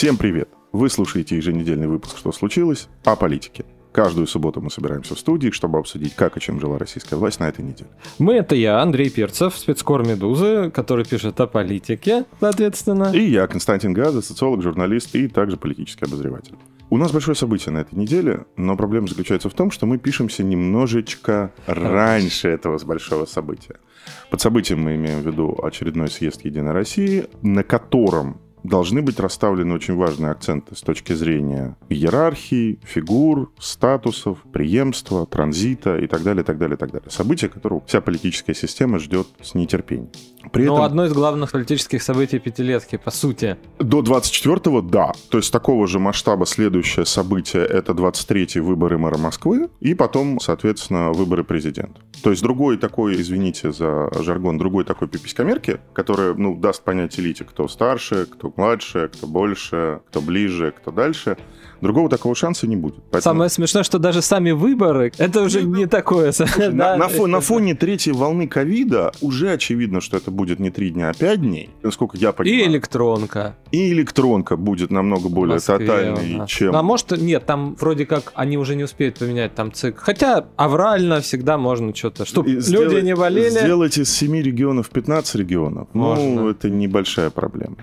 Всем привет! Вы слушаете еженедельный выпуск «Что случилось?» о политике. Каждую субботу мы собираемся в студии, чтобы обсудить, как и чем жила российская власть на этой неделе. Мы — это я, Андрей Перцев, спецкор «Медузы», который пишет о политике, соответственно. И я, Константин Газа, социолог, журналист и также политический обозреватель. У нас большое событие на этой неделе, но проблема заключается в том, что мы пишемся немножечко раньше этого большого события. Под событием мы имеем в виду очередной съезд Единой России, на котором должны быть расставлены очень важные акценты с точки зрения иерархии, фигур, статусов, преемства, транзита и так далее, так далее, так далее. События, которого вся политическая система ждет с нетерпением. При Но этом... одно из главных политических событий пятилетки, по сути. До 24-го, да. То есть такого же масштаба следующее событие — это 23-й выборы мэра Москвы и потом, соответственно, выборы президента. То есть другой такой, извините за жаргон, другой такой пиписькомерки, который, ну, даст понять элите, кто старше, кто младше, кто больше, кто ближе, кто дальше — Другого такого шанса не будет. Поэтому... Самое смешное, что даже сами выборы, это уже не такое. Слушай, да? на, на, фо, на фоне третьей волны ковида уже очевидно, что это будет не три дня, а пять дней, насколько я понимаю. И электронка. И электронка будет намного более Москве, тотальной, да. чем... А может, нет, там вроде как они уже не успеют поменять там цик. Хотя аврально всегда можно что-то, чтобы люди сделать, не болели. Сделать из семи регионов 15 регионов, ну, можно. ну, это небольшая проблема.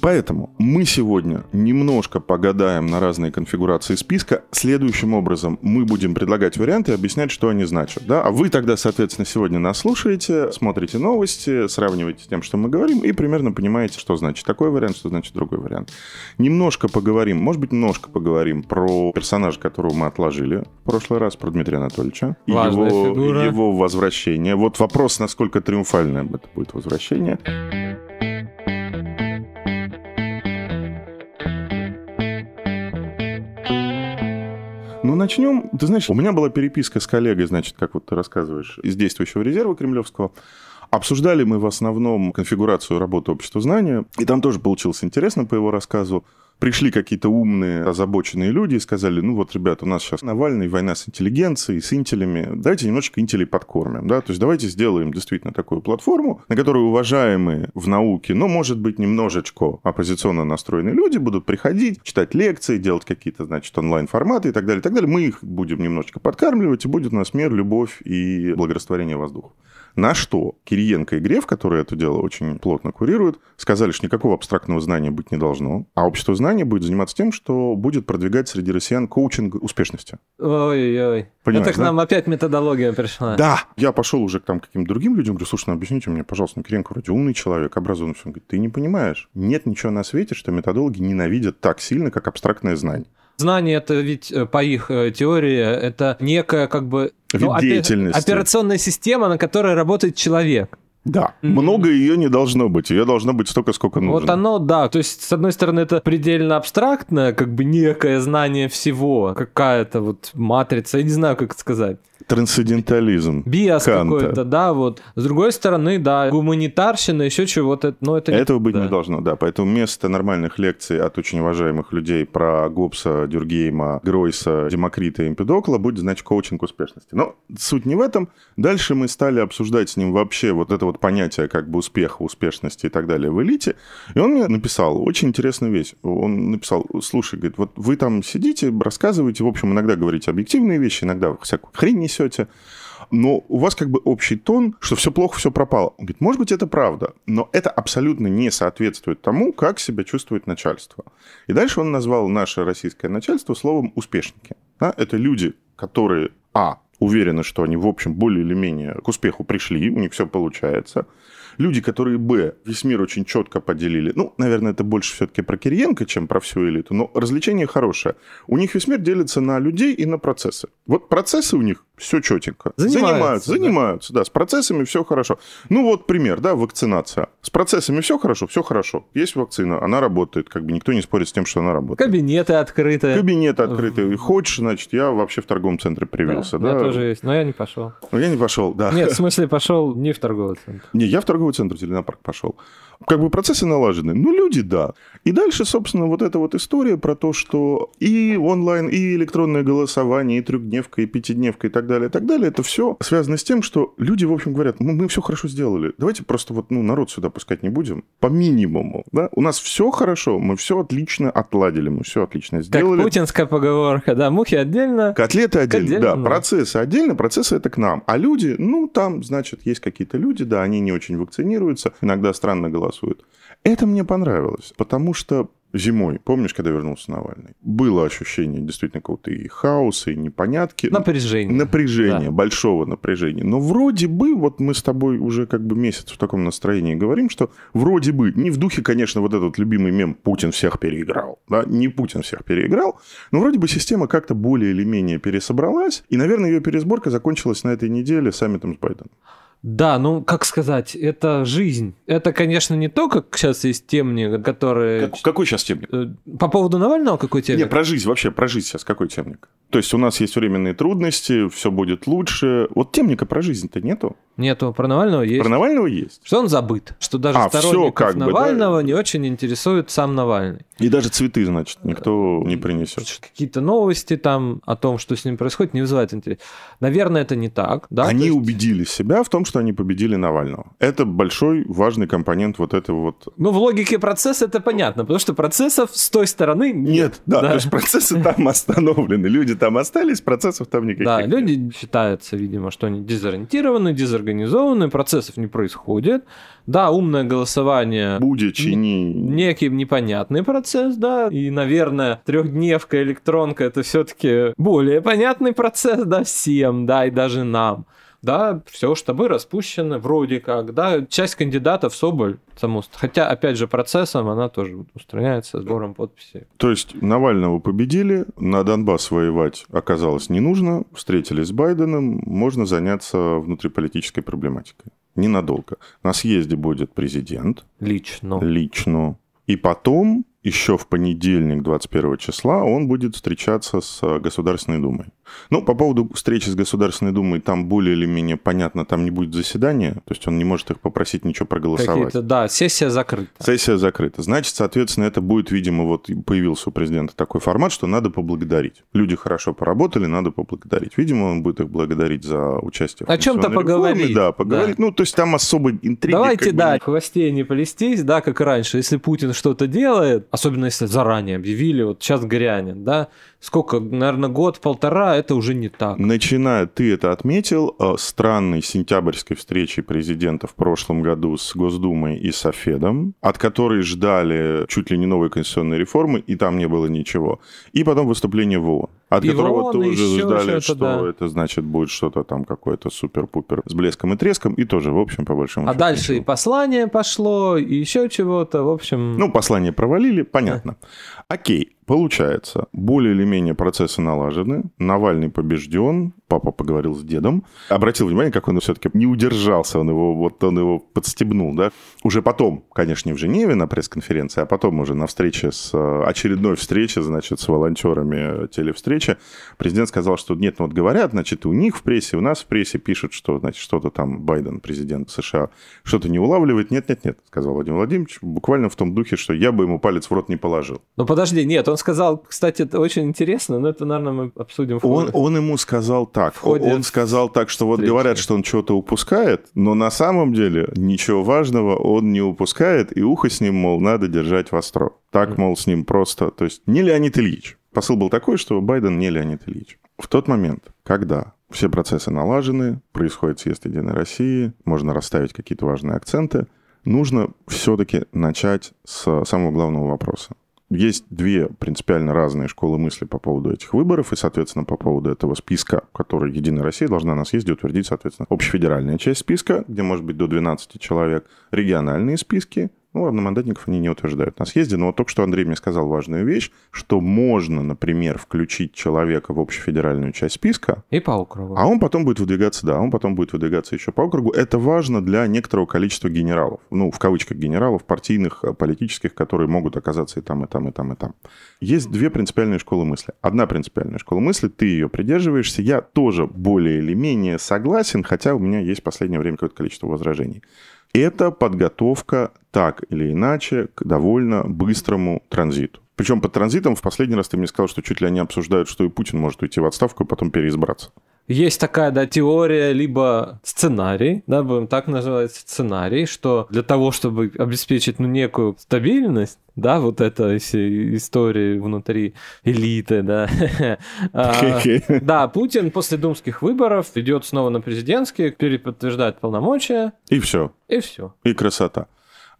Поэтому мы сегодня немножко погадаем на разные конфигурации списка. Следующим образом мы будем предлагать варианты и объяснять, что они значат. Да? А вы тогда, соответственно, сегодня нас слушаете, смотрите новости, сравниваете с тем, что мы говорим, и примерно понимаете, что значит такой вариант, что значит другой вариант. Немножко поговорим, может быть, немножко поговорим про персонажа, которого мы отложили в прошлый раз, про Дмитрия Анатольевича. Его, его возвращение. Вот вопрос, насколько триумфальное это будет возвращение. Ну, начнем. Ты знаешь, у меня была переписка с коллегой, значит, как вот ты рассказываешь, из действующего резерва кремлевского. Обсуждали мы в основном конфигурацию работы общества знания, и там тоже получилось интересно по его рассказу пришли какие-то умные, озабоченные люди и сказали, ну вот, ребята, у нас сейчас Навальный, война с интеллигенцией, с интелями, давайте немножечко интелей подкормим, да, то есть давайте сделаем действительно такую платформу, на которую уважаемые в науке, но, может быть, немножечко оппозиционно настроенные люди будут приходить, читать лекции, делать какие-то, значит, онлайн-форматы и так далее, и так далее. Мы их будем немножечко подкармливать, и будет у нас мир, любовь и благорастворение воздуха. На что Кириенко и Греф, которые это дело очень плотно курируют, сказали, что никакого абстрактного знания быть не должно, а общество знания будет заниматься тем, что будет продвигать среди россиян коучинг успешности. Ой-ой. Это к нам да? опять методология пришла. Да. Я пошел уже к там каким-то другим людям, говорю, слушай, ну объясните мне, пожалуйста, ну, Кириенко вроде умный человек, образованный. Он говорит, ты не понимаешь, нет ничего на свете, что методологи ненавидят так сильно, как абстрактное знание. Знание это ведь э, по их э, теории это некая как бы ну, деятельности. операционная система, на которой работает человек. Да, mm-hmm. много ее не должно быть, ее должно быть столько, сколько нужно. Вот оно, да, то есть, с одной стороны, это предельно абстрактное, как бы некое знание всего, какая-то вот матрица, я не знаю, как это сказать. Трансцендентализм. Биас какой-то, да, вот. С другой стороны, да, гуманитарщина, еще чего-то, но это... Этого не... быть да. не должно, да. Поэтому вместо нормальных лекций от очень уважаемых людей про Гоббса, Дюргейма, Гройса, Демокрита и Эмпедокла будет, значит, коучинг успешности. Но суть не в этом. Дальше мы стали обсуждать с ним вообще вот это вот понятие как бы успеха, успешности и так далее в элите. И он мне написал очень интересную вещь. Он написал, слушай, говорит, вот вы там сидите, рассказываете, в общем, иногда говорите объективные вещи, иногда всякую хрень несете, но у вас как бы общий тон, что все плохо, все пропало. Он говорит, может быть, это правда, но это абсолютно не соответствует тому, как себя чувствует начальство. И дальше он назвал наше российское начальство словом «успешники». Да? Это люди, которые, а, уверены, что они, в общем, более или менее к успеху пришли, у них все получается. Люди, которые Б, весь мир очень четко поделили. Ну, наверное, это больше все-таки про Кириенко, чем про всю элиту, но развлечение хорошее. У них весь мир делится на людей и на процессы. Вот процессы у них все четенько. Занимаются, занимаются, да. занимаются, да, с процессами все хорошо. Ну вот пример, да, вакцинация. С процессами все хорошо, все хорошо. Есть вакцина, она работает, как бы никто не спорит с тем, что она работает. Кабинеты открыты. Кабинет открытый. Хочешь, значит, я вообще в торговом центре привился, да? меня тоже есть, но я не пошел. Ну, я не пошел, да. Нет, в смысле, пошел не в торговый центр. Не, я в торговый центр Зеленопарк пошел. Как бы процессы налажены. Ну, люди, да. И дальше, собственно, вот эта вот история про то, что и онлайн, и электронное голосование, и трехдневка, и пятидневка, и так далее, и так далее, это все связано с тем, что люди, в общем, говорят, мы, мы все хорошо сделали. Давайте просто вот, ну, народ сюда пускать не будем. По минимуму, да. У нас все хорошо, мы все отлично отладили, мы все отлично Как сделали. путинская поговорка, да, мухи отдельно. Котлеты отдельно, отдельно, да, ну. процессы отдельно, процессы это к нам. А люди, ну, там, значит, есть какие-то люди, да, они не очень вакцинируются, иногда странно голосуют. Это мне понравилось, потому что зимой, помнишь, когда вернулся Навальный, было ощущение действительно какого-то и хаоса, и непонятки. Напряжение. Напряжение, Да. большого напряжения. Но вроде бы, вот мы с тобой уже как бы месяц в таком настроении говорим, что вроде бы, не в духе, конечно, вот этот любимый мем «Путин всех переиграл», да, не Путин всех переиграл, но вроде бы система как-то более или менее пересобралась, и, наверное, ее пересборка закончилась на этой неделе саммитом с Байденом. Да, ну, как сказать, это жизнь. Это, конечно, не то, как сейчас есть темник, которые... какой сейчас темник? Э, По поводу Навального какой темник? Не, про жизнь вообще, про жизнь сейчас какой темник? То есть у нас есть временные трудности, все будет лучше. Вот темника про жизнь-то нету. Нету, про Навального есть. Про Навального есть. Что он забыт. Что даже А, сторонников как бы, да. Навального не очень интересует сам Навальный. И даже цветы, значит, никто не принесет. Какие-то новости там о том, что с ним происходит, не вызывает интерес. Наверное, это не так. Да? они есть- убедили себя в том, что они победили Навального. Это большой, важный компонент вот этого вот... Ну, в логике процесса это понятно, потому что процессов с той стороны Нет, да, то есть процессы там остановлены. Люди там остались, процессов там никаких Да, нет. люди считаются, видимо, что они дезориентированы, дезорганизованы, процессов не происходит. Да, умное голосование Будет, чини. некий непонятный процесс, да, и, наверное, трехдневка, электронка это все-таки более понятный процесс, да, всем, да, и даже нам. Да, все штабы распущены, вроде как, да, часть кандидатов Соболь, само, хотя, опять же, процессом она тоже устраняется сбором подписей. То есть Навального победили, на Донбасс воевать оказалось не нужно, встретились с Байденом, можно заняться внутриполитической проблематикой. Ненадолго. На съезде будет президент Лично. лично, и потом еще в понедельник, 21 числа, он будет встречаться с э, Государственной Думой. Ну, по поводу встречи с Государственной Думой, там более или менее понятно, там не будет заседания, то есть он не может их попросить ничего проголосовать. Да, сессия закрыта. Сессия закрыта. Значит, соответственно, это будет, видимо, вот появился у президента такой формат, что надо поблагодарить. Люди хорошо поработали, надо поблагодарить. Видимо, он будет их благодарить за участие в О реформе. поговорить. Да, поговорить. Ну, то есть там особой интриги. Давайте, бы да, не- в хвосте не полистись, да, как раньше. Если Путин что-то делает, особенно если заранее объявили, вот сейчас грянет, да, сколько, наверное, год-полтора, это уже не так. Начиная, ты это отметил, э, странной сентябрьской встречи президента в прошлом году с Госдумой и Софедом, от которой ждали чуть ли не новой конституционной реформы, и там не было ничего. И потом выступление в ООН, от И которого ООН, и тоже ждали, что да. это значит будет что-то там какое-то супер-пупер с блеском и треском, и тоже, в общем, по большому А счету дальше и ничего. послание пошло, и еще чего-то, в общем... Ну, послание провалили, понятно. Окей, получается, более или менее процессы налажены, Навальный побежден, папа поговорил с дедом, обратил внимание, как он все-таки не удержался, он его, вот он его подстебнул, да. Уже потом, конечно, не в Женеве на пресс-конференции, а потом уже на встрече с э, очередной встрече, значит, с волонтерами телевстречи, президент сказал, что нет, ну вот говорят, значит, у них в прессе, у нас в прессе пишут, что, значит, что-то там Байден, президент США, что-то не улавливает. Нет, нет, нет, сказал Владимир Владимирович, буквально в том духе, что я бы ему палец в рот не положил. Ну подожди, нет, он сказал, кстати, это очень интересно, но это, наверное, мы обсудим в Он, он ему сказал так. В ходе Он сказал так, что вот встречи. говорят, что он что-то упускает, но на самом деле ничего важного он не упускает, и ухо с ним, мол, надо держать востро. Так, мол, с ним просто... То есть не Леонид Ильич. Посыл был такой, что Байден не Леонид Ильич. В тот момент, когда все процессы налажены, происходит съезд Единой России, можно расставить какие-то важные акценты, нужно все-таки начать с самого главного вопроса. Есть две принципиально разные школы мысли по поводу этих выборов и, соответственно, по поводу этого списка, который Единая Россия должна на съезде утвердить, соответственно, общефедеральная часть списка, где может быть до 12 человек, региональные списки, ну, одномандатников они не утверждают на съезде, но вот только что Андрей мне сказал важную вещь, что можно, например, включить человека в общефедеральную часть списка. И по округу. А он потом будет выдвигаться, да, он потом будет выдвигаться еще по округу. Это важно для некоторого количества генералов. Ну, в кавычках генералов, партийных, э, политических, которые могут оказаться и там, и там, и там, и там. Есть две принципиальные школы мысли. Одна принципиальная школа мысли, ты ее придерживаешься, я тоже более или менее согласен, хотя у меня есть в последнее время какое-то количество возражений. Это подготовка так или иначе к довольно быстрому транзиту. Причем под транзитом в последний раз ты мне сказал, что чуть ли они обсуждают, что и Путин может уйти в отставку и потом переизбраться. Есть такая, да, теория, либо сценарий, да, будем так называть, сценарий, что для того, чтобы обеспечить, ну, некую стабильность, да, вот это все истории внутри элиты, да. А, да, Путин после думских выборов идет снова на президентские, переподтверждает полномочия. И все. И все. И красота.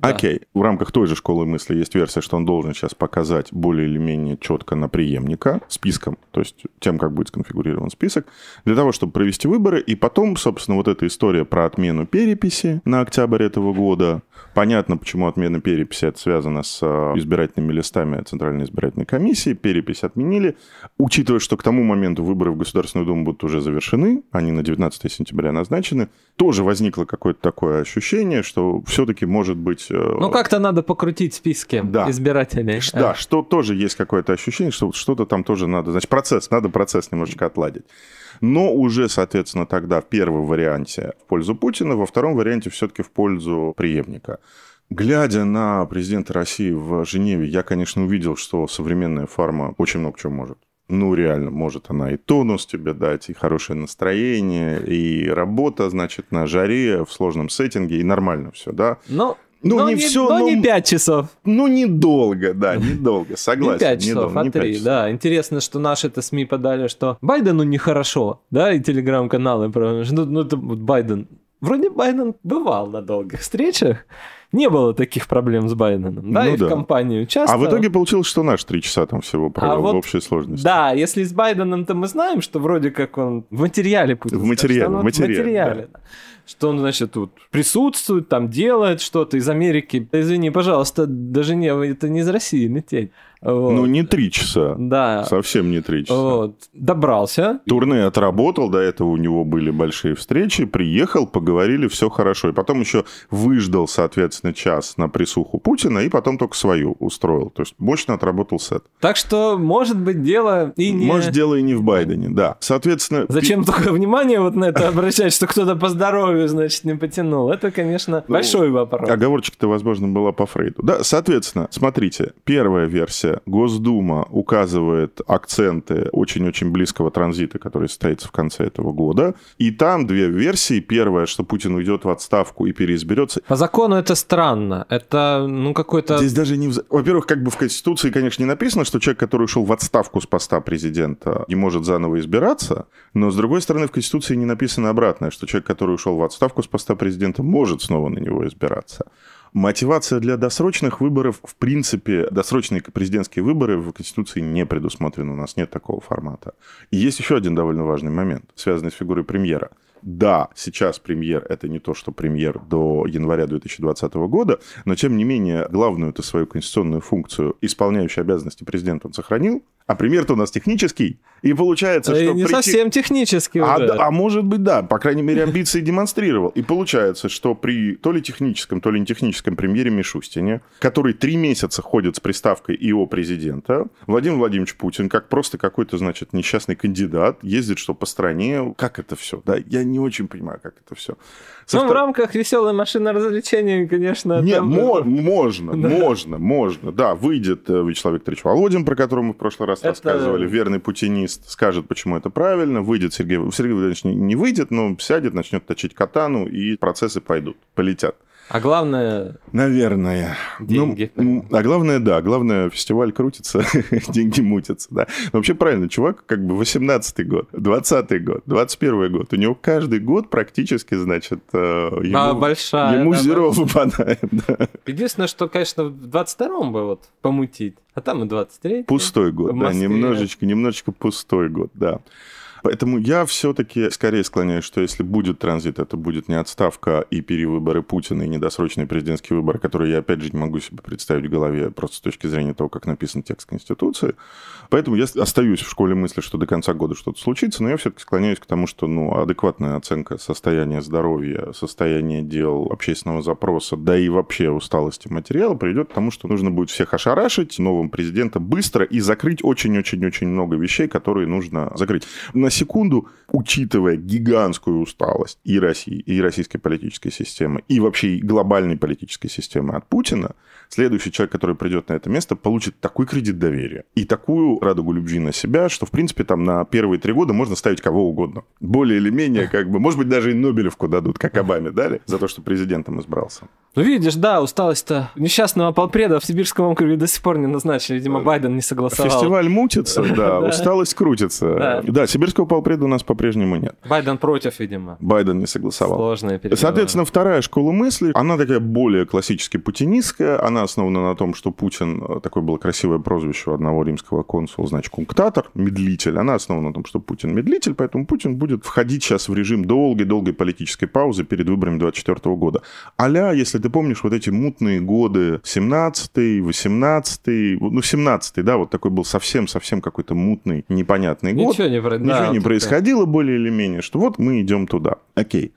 Окей, в рамках той же школы мысли есть версия, что он должен сейчас показать более или менее четко на преемника списком, то есть тем, как будет сконфигурирован список, для того, чтобы провести выборы. И потом, собственно, вот эта история про отмену переписи на октябрь этого года. Понятно, почему отмена переписи это связано с э, избирательными листами Центральной избирательной комиссии. Перепись отменили. Учитывая, что к тому моменту выборы в Государственную Думу будут уже завершены, они на 19 сентября назначены, тоже возникло какое-то такое ощущение, что все-таки может быть ну, как-то надо покрутить списки да. избирателей. Да, а. что тоже есть какое-то ощущение, что что-то там тоже надо. Значит, процесс, надо процесс немножечко отладить. Но уже, соответственно, тогда в первом варианте в пользу Путина, во втором варианте все-таки в пользу преемника. Глядя на президента России в Женеве, я, конечно, увидел, что современная фарма очень много чего может. Ну, реально, может она и тонус тебе дать, и хорошее настроение, и работа, значит, на жаре, в сложном сеттинге, и нормально все, да? Ну, ну, но не, не все, но, но не 5 часов. Ну, недолго, да, недолго, согласен. Не 5 часов, а 3, да. Интересно, что наши-то СМИ подали, что Байдену нехорошо, да, и телеграм-каналы, ну, ну, это Байден. Вроде Байден бывал на долгих встречах, не было таких проблем с Байденом, да, ну, и да. в компанию часто. А в итоге получилось, что наш три часа там всего провел а вот, в общей сложности. Да, если с Байденом-то мы знаем, что вроде как он в материале Путин. В материале, в материале. В материале да. Что он, значит, тут присутствует, там делает что-то из Америки. Извини, пожалуйста, даже не, это не из России лететь. Вот. Ну, не три часа. Да. Совсем не три часа. Вот. Добрался. Турне отработал, до этого у него были большие встречи, приехал, поговорили, все хорошо. И потом еще выждал, соответственно, час на присуху Путина, и потом только свою устроил. То есть мощно отработал сет. Так что, может быть, дело и не... Может, дело и не в Байдене, да. Соответственно... Зачем пи... только внимание вот на это обращать, что кто-то по здоровью, значит, не потянул? Это, конечно, ну, большой вопрос. Оговорочка-то, возможно, была по Фрейду. Да, соответственно, смотрите, первая версия Госдума указывает акценты очень-очень близкого транзита, который состоится в конце этого года. И там две версии. Первая, что Путин уйдет в отставку и переизберется. По закону это странно. Это, ну, какой-то... Здесь даже не... Во-первых, как бы в Конституции, конечно, не написано, что человек, который ушел в отставку с поста президента, не может заново избираться. Но, с другой стороны, в Конституции не написано обратное, что человек, который ушел в отставку с поста президента, может снова на него избираться. Мотивация для досрочных выборов, в принципе, досрочные президентские выборы в Конституции не предусмотрены, у нас нет такого формата. И есть еще один довольно важный момент, связанный с фигурой премьера. Да, сейчас премьер – это не то, что премьер до января 2020 года, но, тем не менее, главную эту свою конституционную функцию, исполняющий обязанности президента, он сохранил, а премьер-то у нас технический. И получается, что... Не прийти... совсем технический а, уже. А, а может быть, да. По крайней мере, амбиции демонстрировал. И получается, что при то ли техническом, то ли не техническом премьере Мишустине, который три месяца ходит с приставкой ИО президента, Владимир Владимирович Путин, как просто какой-то, значит, несчастный кандидат, ездит что по стране. Как это все? Да, я не очень понимаю, как это все. Со ну, в рамках веселой машины развлечений, конечно. Нет, там... мо- можно, да. можно, можно. Да, выйдет э, Вячеслав Викторович Володин, про которого мы в прошлый раз это... рассказывали, верный путинист, скажет, почему это правильно. Выйдет Сергей Сергей Владимирович не выйдет, но сядет, начнет точить катану, и процессы пойдут, полетят. А главное, Наверное. Деньги. Ну, а главное, да, главное, фестиваль крутится, деньги мутятся, да. Но вообще правильно, чувак как бы 18-й год, 20-й год, 21 год. У него каждый год практически, значит, э, ему, а, большая. ему да, зеро большая. выпадает. да. Единственное, что, конечно, в 22-м бы вот помутить, а там и 23 Пустой год, да, немножечко, немножечко пустой год, да. Поэтому я все-таки скорее склоняюсь, что если будет транзит, это будет не отставка и перевыборы Путина, и недосрочные президентские выборы, которые я, опять же, не могу себе представить в голове просто с точки зрения того, как написан текст Конституции. Поэтому я остаюсь в школе мысли, что до конца года что-то случится, но я все-таки склоняюсь к тому, что ну, адекватная оценка состояния здоровья, состояния дел, общественного запроса, да и вообще усталости материала приведет к тому, что нужно будет всех ошарашить новым президента быстро и закрыть очень-очень-очень много вещей, которые нужно закрыть. На секунду, учитывая гигантскую усталость и России, и российской политической системы, и вообще глобальной политической системы от Путина, следующий человек, который придет на это место, получит такой кредит доверия и такую радугу любви на себя, что, в принципе, там на первые три года можно ставить кого угодно. Более или менее, как бы, может быть, даже и Нобелевку дадут, как Обаме дали, за то, что президентом избрался. Ну, видишь, да, усталость-то несчастного полпреда в Сибирском округе до сих пор не назначили. Видимо, Байден не согласовал. Фестиваль мутится, да, усталость крутится. Да. Сибирского полпреда у нас по-прежнему нет. Байден против, видимо. Байден не согласовал. Переговоры. Соответственно, вторая школа мысли, она такая более классически путинистская, она основана на том, что Путин, э, такое было красивое прозвище у одного римского консула, значит, кунктатор, медлитель, она основана на том, что Путин медлитель, поэтому Путин будет входить сейчас в режим долгой-долгой политической паузы перед выборами 2024 года. Аля, если ты помнишь, вот эти мутные годы 17-й, 18-й, ну, 17-й, да, вот такой был совсем-совсем какой-то мутный, непонятный год. Ничего не, про- Ничего да, не вот происходило более или менее, что вот мы идем туда. Окей.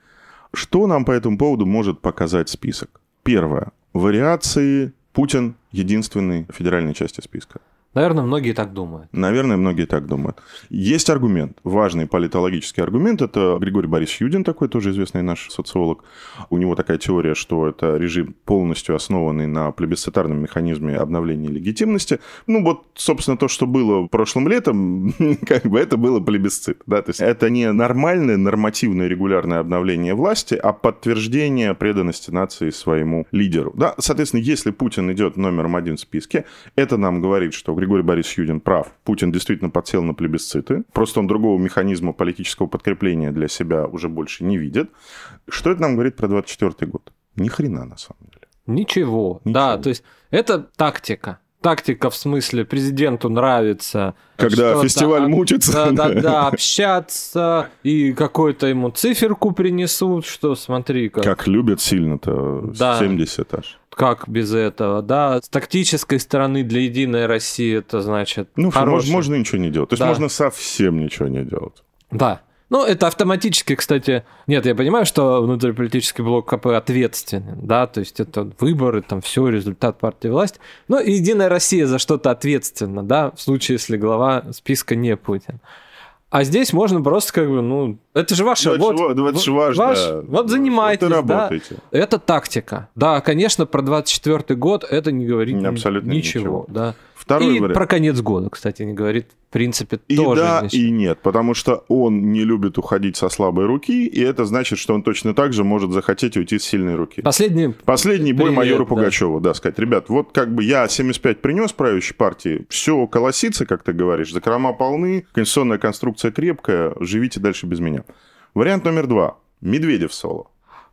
Что нам по этому поводу может показать список? Первое. Вариации Путин единственной федеральной части списка. Наверное, многие так думают. Наверное, многие так думают. Есть аргумент, важный политологический аргумент. Это Григорий Борисович Юдин, такой тоже известный наш социолог. У него такая теория, что это режим полностью основанный на плебисцитарном механизме обновления легитимности. Ну вот, собственно, то, что было прошлым летом, как бы это было плебисцит. Да? То есть это не нормальное, нормативное, регулярное обновление власти, а подтверждение преданности нации своему лидеру. Да? Соответственно, если Путин идет номером один в списке, это нам говорит, что Григорий Борисович Юдин прав. Путин действительно подсел на плебисциты. Просто он другого механизма политического подкрепления для себя уже больше не видит. Что это нам говорит про 24 год? Ни хрена, на самом деле. Ничего. Ничего. Да, то есть это тактика. Тактика в смысле президенту нравится. Когда фестиваль мутится. Да, да, да, общаться, и какую-то ему циферку принесут, что смотри, как, Как любят сильно-то. Да. 70 аж. Как без этого, да. С тактической стороны для Единой России это значит Ну, что, хороший. можно, ничего не делать. То есть Да. можно совсем ничего не делать. Да. Ну, это автоматически, кстати... Нет, я понимаю, что внутриполитический блок КП ответственен, да, то есть это выборы, там все, результат партии власти. Но Единая Россия за что-то ответственна, да, в случае, если глава списка не Путин. А здесь можно просто как бы, ну, это же ваше, Ну, это вот, же ва- ну, ваш, вот занимайтесь, Вот да. Это тактика. Да, конечно, про 24 год это не говорит Абсолютно ничего, ничего. да. Второй и вариант. про конец года, кстати, не говорит, в принципе, И тоже да, ничего. и нет, потому что он не любит уходить со слабой руки, и это значит, что он точно так же может захотеть уйти с сильной руки. Последний Последний бой Привет, майора да. Пугачева, да, сказать, ребят, вот как бы я 75 принес правящей партии, все колосится, как ты говоришь, закрома полны, конституционная конструкция крепкая, живите дальше без меня. Вариант номер два. Медведев соло.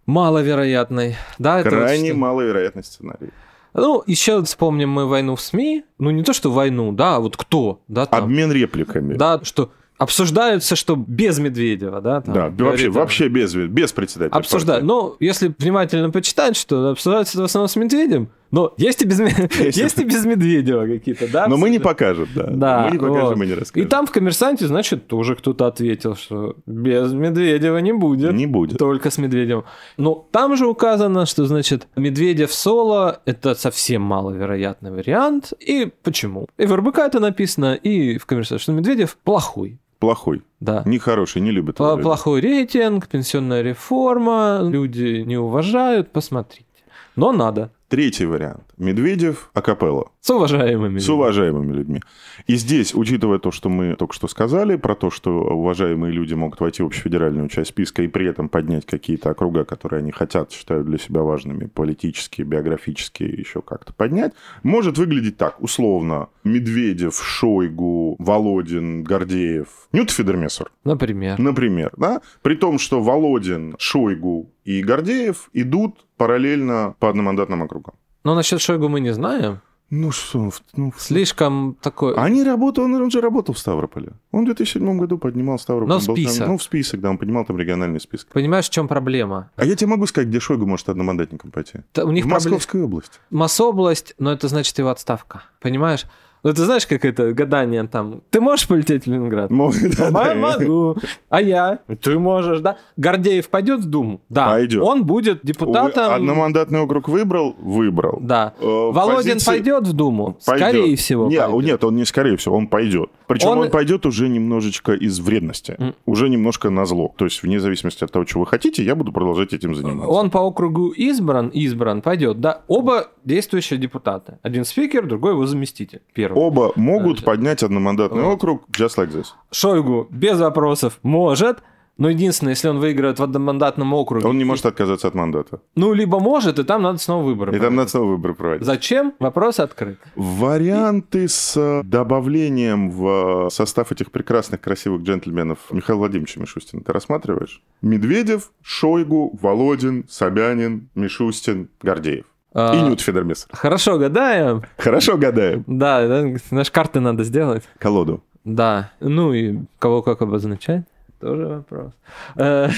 маловероятный. Да, это вот Крайне маловероятный сценарий. Ну, еще вспомним мы войну в СМИ. Ну, не то, что войну, да, а вот кто, да, там. Обмен репликами. Да, что обсуждаются, что без Медведева, да? там, Да, вообще, говорит, там, вообще без, без председателя. Обсуждают. партии. Ну, если внимательно почитать, что обсуждается это в основном с Медведем, но есть и без, есть и без Медведева какие-то, да? Но мы не покажем, да. Да, мы не покажем вот. и не И расскажем. там в «Коммерсанте», значит, тоже кто-то ответил, что без Медведева не будет. Не будет. Только с Медведевым. Но там же указано, что, значит, Медведев соло – это совсем маловероятный вариант. И почему? И в РБК это написано, и в «Коммерсанте», что Медведев плохой. Плохой. Да. Нехороший, не любит. Плохой рейтинг, пенсионная реформа, люди не уважают, посмотрите. Но надо. Третий вариант. Медведев, акапелла. С уважаемыми. С уважаемыми людьми. И здесь, учитывая то, что мы только что сказали, про то, что уважаемые люди могут войти в общефедеральную часть списка и при этом поднять какие-то округа, которые они хотят, считают для себя важными, политически, биографически, еще как-то поднять, может выглядеть так, условно. Медведев, Шойгу, Володин, Гордеев, Нют Федермессер. Например. Например, да? При том, что Володин, Шойгу и Гордеев идут параллельно по одномандатным округам. Но насчет Шойгу мы не знаем. Ну что, ну, Слишком такой... Они работали, он, он же работал в Ставрополе. Он в 2007 году поднимал Ставрополь. Но Он был там- список. ну, в список, да, он поднимал там региональный список. Понимаешь, в чем проблема? А я тебе могу сказать, где Шойгу может одномандатником пойти. Та- У них в проблема... Московской области. Мособласть, но это значит его отставка. Понимаешь? Ну, ты знаешь, как это гадание там? Ты можешь полететь в Ленинград? Мо- да, да. Могу. А я? Ты можешь, да? Гордеев пойдет в Думу? Да. Пойдет. Он будет депутатом. Одномандатный округ выбрал? Выбрал. Да. Э, Володин позиции- пойдет в Думу? Пойдет. Скорее всего. Не, пойдет. нет, он не скорее всего, он пойдет. Причем он, Он- пойдет уже немножечко из вредности, М. уже немножко на зло. То есть вне зависимости от того, что вы хотите, я буду продолжать этим заниматься. Он по округу избран, избран, пойдет, да. Оба действующие депутаты. Один спикер, другой его заместитель. Первый. Оба могут Значит, поднять одномандатный вот. округ just like this. Шойгу без вопросов может, но единственное, если он выиграет в одномандатном округе... Он не может отказаться от мандата. Ну, либо может, и там надо снова выборы. И там проводить. надо снова выборы проводить. Зачем? Вопрос открыт. Варианты с э, добавлением в э, состав этих прекрасных, красивых джентльменов Михаила Владимировича Мишустина ты рассматриваешь? Медведев, Шойгу, Володин, Собянин, Мишустин, Гордеев. А, И Нют Федермессер. Хорошо, гадаем. Хорошо гадаем. Да, наши карты надо сделать. Колоду. Да. Ну и кого как обозначать? Тоже вопрос. Э.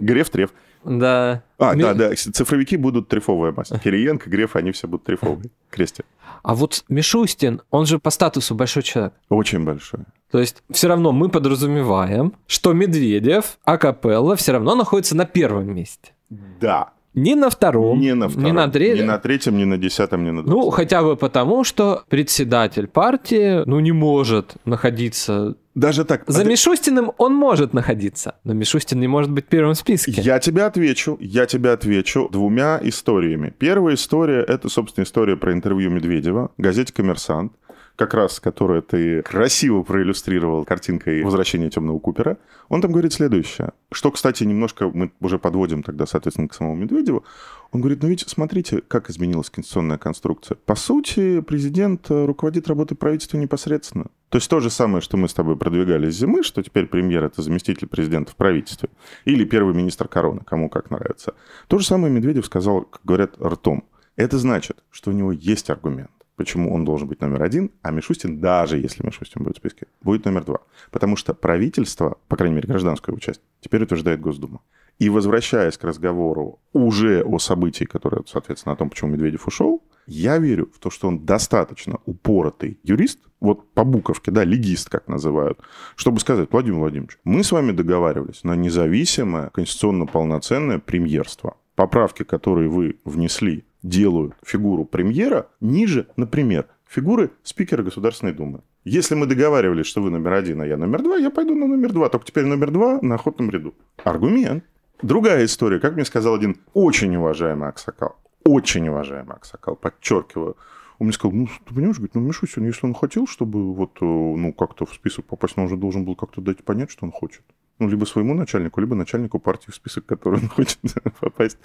Греф, Треф. Да. А, Ми- да, да, цифровики будут трефовая масть. Кириенко, Греф, они все будут трефовые. Кресте. А вот Мишустин, он же по статусу большой человек. Очень большое. То есть все равно мы подразумеваем, что Медведев, Акапелла все равно находится на первом месте. Да. Не на втором, Не на втором. не на третьем. Не на третьем, не на десятом, не на Ну, двадцатом. хотя бы потому, что председатель партии, ну, не может находиться... Даже так. За Мишустиным он может находиться, но Мишустин не может быть первым в списке. Я тебе отвечу, я тебе отвечу двумя историями. Первая история – это, собственно, история про интервью Медведева, газете «Коммерсант», как раз которое ты красиво проиллюстрировал картинкой «Возвращение темного Купера». Он там говорит следующее, что, кстати, немножко мы уже подводим тогда, соответственно, к самому Медведеву. Он говорит, ну ведь смотрите, как изменилась конституционная конструкция. По сути, президент э, руководит работой правительства непосредственно. То есть то же самое, что мы с тобой продвигали с зимы, что теперь премьер – это заместитель президента в правительстве. Или первый министр короны, кому как нравится. То же самое Медведев сказал, как говорят, ртом. Это значит, что у него есть аргумент, почему он должен быть номер один, а Мишустин, даже если Мишустин будет в списке, будет номер два. Потому что правительство, по крайней мере, гражданскую его часть, теперь утверждает Госдума. И возвращаясь к разговору уже о событии, которое, соответственно, о том, почему Медведев ушел, я верю в то, что он достаточно упоротый юрист, вот по буковке, да, легист, как называют, чтобы сказать, Владимир Владимирович, мы с вами договаривались на независимое, конституционно полноценное премьерство. Поправки, которые вы внесли, делают фигуру премьера ниже, например, фигуры спикера Государственной Думы. Если мы договаривались, что вы номер один, а я номер два, я пойду на номер два. Только теперь номер два на охотном ряду. Аргумент. Другая история, как мне сказал один очень уважаемый Аксакал, очень уважаемый Аксакал, подчеркиваю, он мне сказал, ну, ты понимаешь, говорит, ну, Мишустин, если он хотел, чтобы вот, э, ну, как-то в список попасть, он уже должен был как-то дать понять, что он хочет. Ну, либо своему начальнику, либо начальнику партии в список, который он хочет попасть.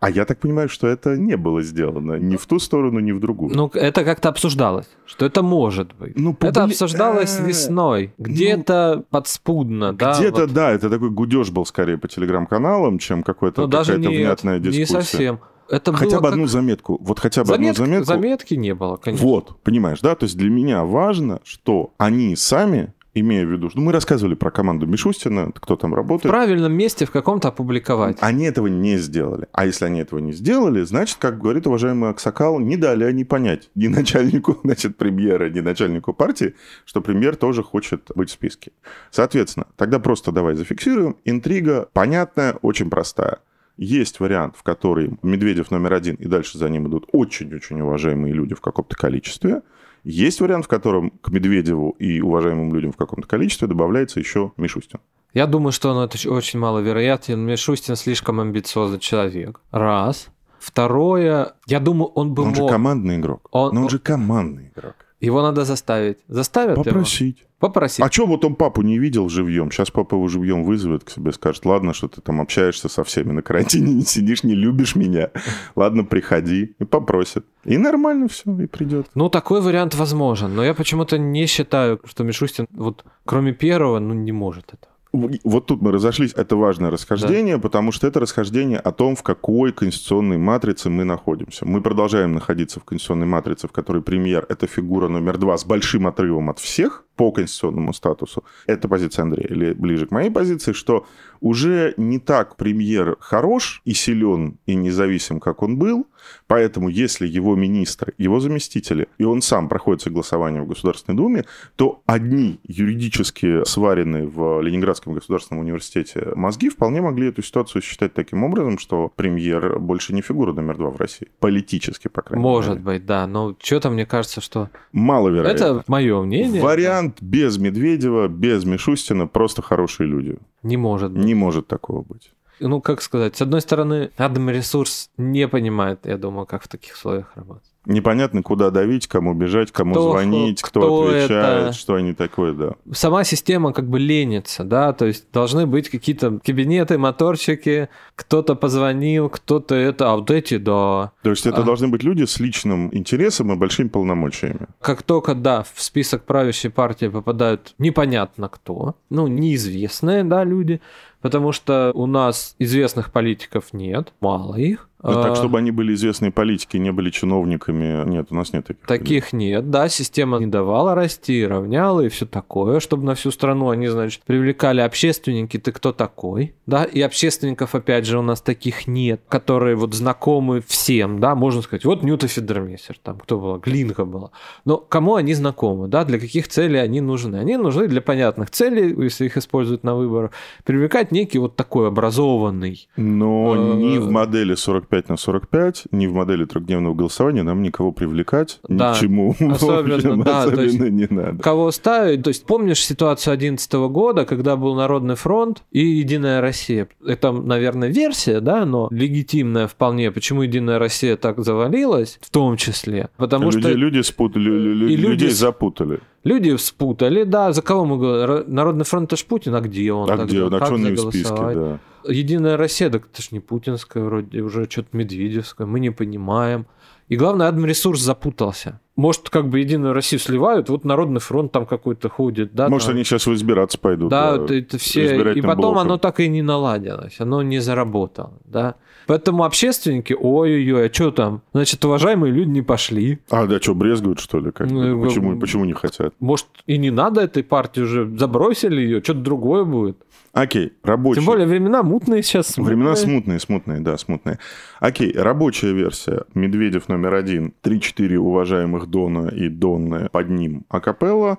А я так понимаю, что это не было сделано ни в ту сторону, ни в другую. Ну, это как-то обсуждалось, что это может быть. Ну, это побли- обсуждалось э, весной, где-то подспудно, да. Где-то, вот. да, это такой гудеж был скорее по телеграм-каналам, чем Ну, даже какая-то не, внятная не дискуссия. совсем. Это Хотя бы как- одну заметку. Вот хотя бы Заметки, одну заметку. заметки не было, конечно. Вот, понимаешь, да? То есть для меня важно, что они сами, имея в виду, что ну, мы рассказывали про команду Мишустина, кто там В работает, правильном месте в каком-то опубликовать. они этого не сделали. А если они этого не сделали, значит, как говорит уважаемый Аксакал, не дали они понять ни начальнику, значит, премьера, ни начальнику партии, что премьер тоже хочет быть в списке. Соответственно, тогда просто давай зафиксируем. Интрига понятная, очень простая. Есть вариант, в который Медведев номер один, и дальше за ним идут очень-очень уважаемые люди в каком-то количестве. Есть вариант, в котором к Медведеву и уважаемым людям в каком-то количестве добавляется еще Мишустин. Я думаю, что ну, это очень маловероятно. Мишустин слишком амбициозный человек. Раз. Второе, я думаю, он бы Он мог... же командный игрок. Он- Но он же командный игрок. Его надо заставить. Заставят его? Попросить. Попросить. А что вот он папу не видел живьем? Сейчас папа его живьем вызовет к себе, скажет, ладно, что ты там общаешься со всеми на карантине, не сидишь, не любишь меня. Ладно, приходи. И попросит. И нормально все, и придет. Ну, такой вариант возможен, но я почему-то не считаю, что Мишустин, вот кроме первого, ну, не может это. Вот тут мы разошлись. Это важное расхождение, потому что это расхождение о том, в какой конституционной матрице мы находимся. Мы продолжаем находиться в конституционной матрице, в которой премьер – это фигура номер два с большим отрывом от всех по конституционному статусу. Это позиция Андрея. Или ближе к моей позиции, что уже не так премьер хорош и силен и независим, как он был, поэтому если его министры, его заместители, и он сам проходит согласование в Государственной Думе, то одни юридически сваренные в Ленинградском государственном университете мозги вполне могли эту ситуацию считать таким образом, что премьер больше не фигура номер два в России. Политически, по крайней Может мере. быть, да, но что-то мне кажется, что... Маловероятно. Это мое мнение. Вариант без Медведева, без Мишустина, просто хорошие люди. Не может быть. Не может такого быть. Ну, как сказать, с одной стороны, Адам Ресурс не понимает, я думаю, как в таких условиях работать. Непонятно, куда давить, кому бежать, кому Кто- звонить, кто, кто отвечает, это? что они такое, да. Сама система как бы ленится, да, то есть должны быть какие-то кабинеты, моторчики, кто-то позвонил, кто-то это, а вот эти, да. То есть это А. должны быть люди с личным интересом и большими полномочиями. Как только, да, в список правящей партии попадают непонятно кто, ну, неизвестные, да, люди, потому что у нас известных политиков нет, мало их. Ну, так, А, чтобы они были известные политики, не были чиновниками. Нет, у нас нет таких. Таких нет, да, система не давала расти, равняла и все такое, чтобы на всю страну они, значит, привлекали общественники, ты кто такой, да, и общественников, опять же, у нас таких нет, которые вот знакомы всем, да, можно сказать, вот Ньюта Федермессер, там, кто была, Глинка была, но кому они знакомы, да, для каких целей они нужны? Они нужны для понятных целей, если их используют на выборах, привлекать некий вот такой образованный, Но Э, ни в модели 45 на 45, ни в модели трехдневного голосования нам никого привлекать Да, ни к чему. особенно, общем, да, то есть- особенно не надо. Кого ставить? То есть помнишь ситуацию 2011 года, когда был Народный фронт и Единая Россия? Это, наверное, версия, да, но легитимная вполне. Почему Единая Россия так завалилась? В том числе. Потому люди, что люди спутали, И люди людей запутали. Люди спутали, да, за кого мы говорим? Ро- Народный фронт это ж Путин, а где он? А тогда? где он? А что он не в списке? Да. Единая Россия, так это ж не путинская вроде, уже что-то медведевская, мы не понимаем. И главное, админресурс запутался. Может, как бы Единую Россию сливают, вот Народный фронт там какой-то ходит, да? Может, там. они сейчас избираться пойдут. Да, это, это все. И потом блоком. оно так и не наладилось, оно не заработало, да. Поэтому общественники, ой-ой-ой, а что там? Значит, уважаемые люди не пошли. А, да, что, брезгуют, что ли? Как? Ну, почему, почему не хотят? Может, и не надо этой партии уже, забросили ее, что-то другое будет. Окей, рабочий. Тем более времена мутные сейчас. Времена смутные. смутные, смутные, да, смутные. Окей, рабочая версия. Медведев номер один. 3-4 уважаемых Дона и Донны под ним акапелла.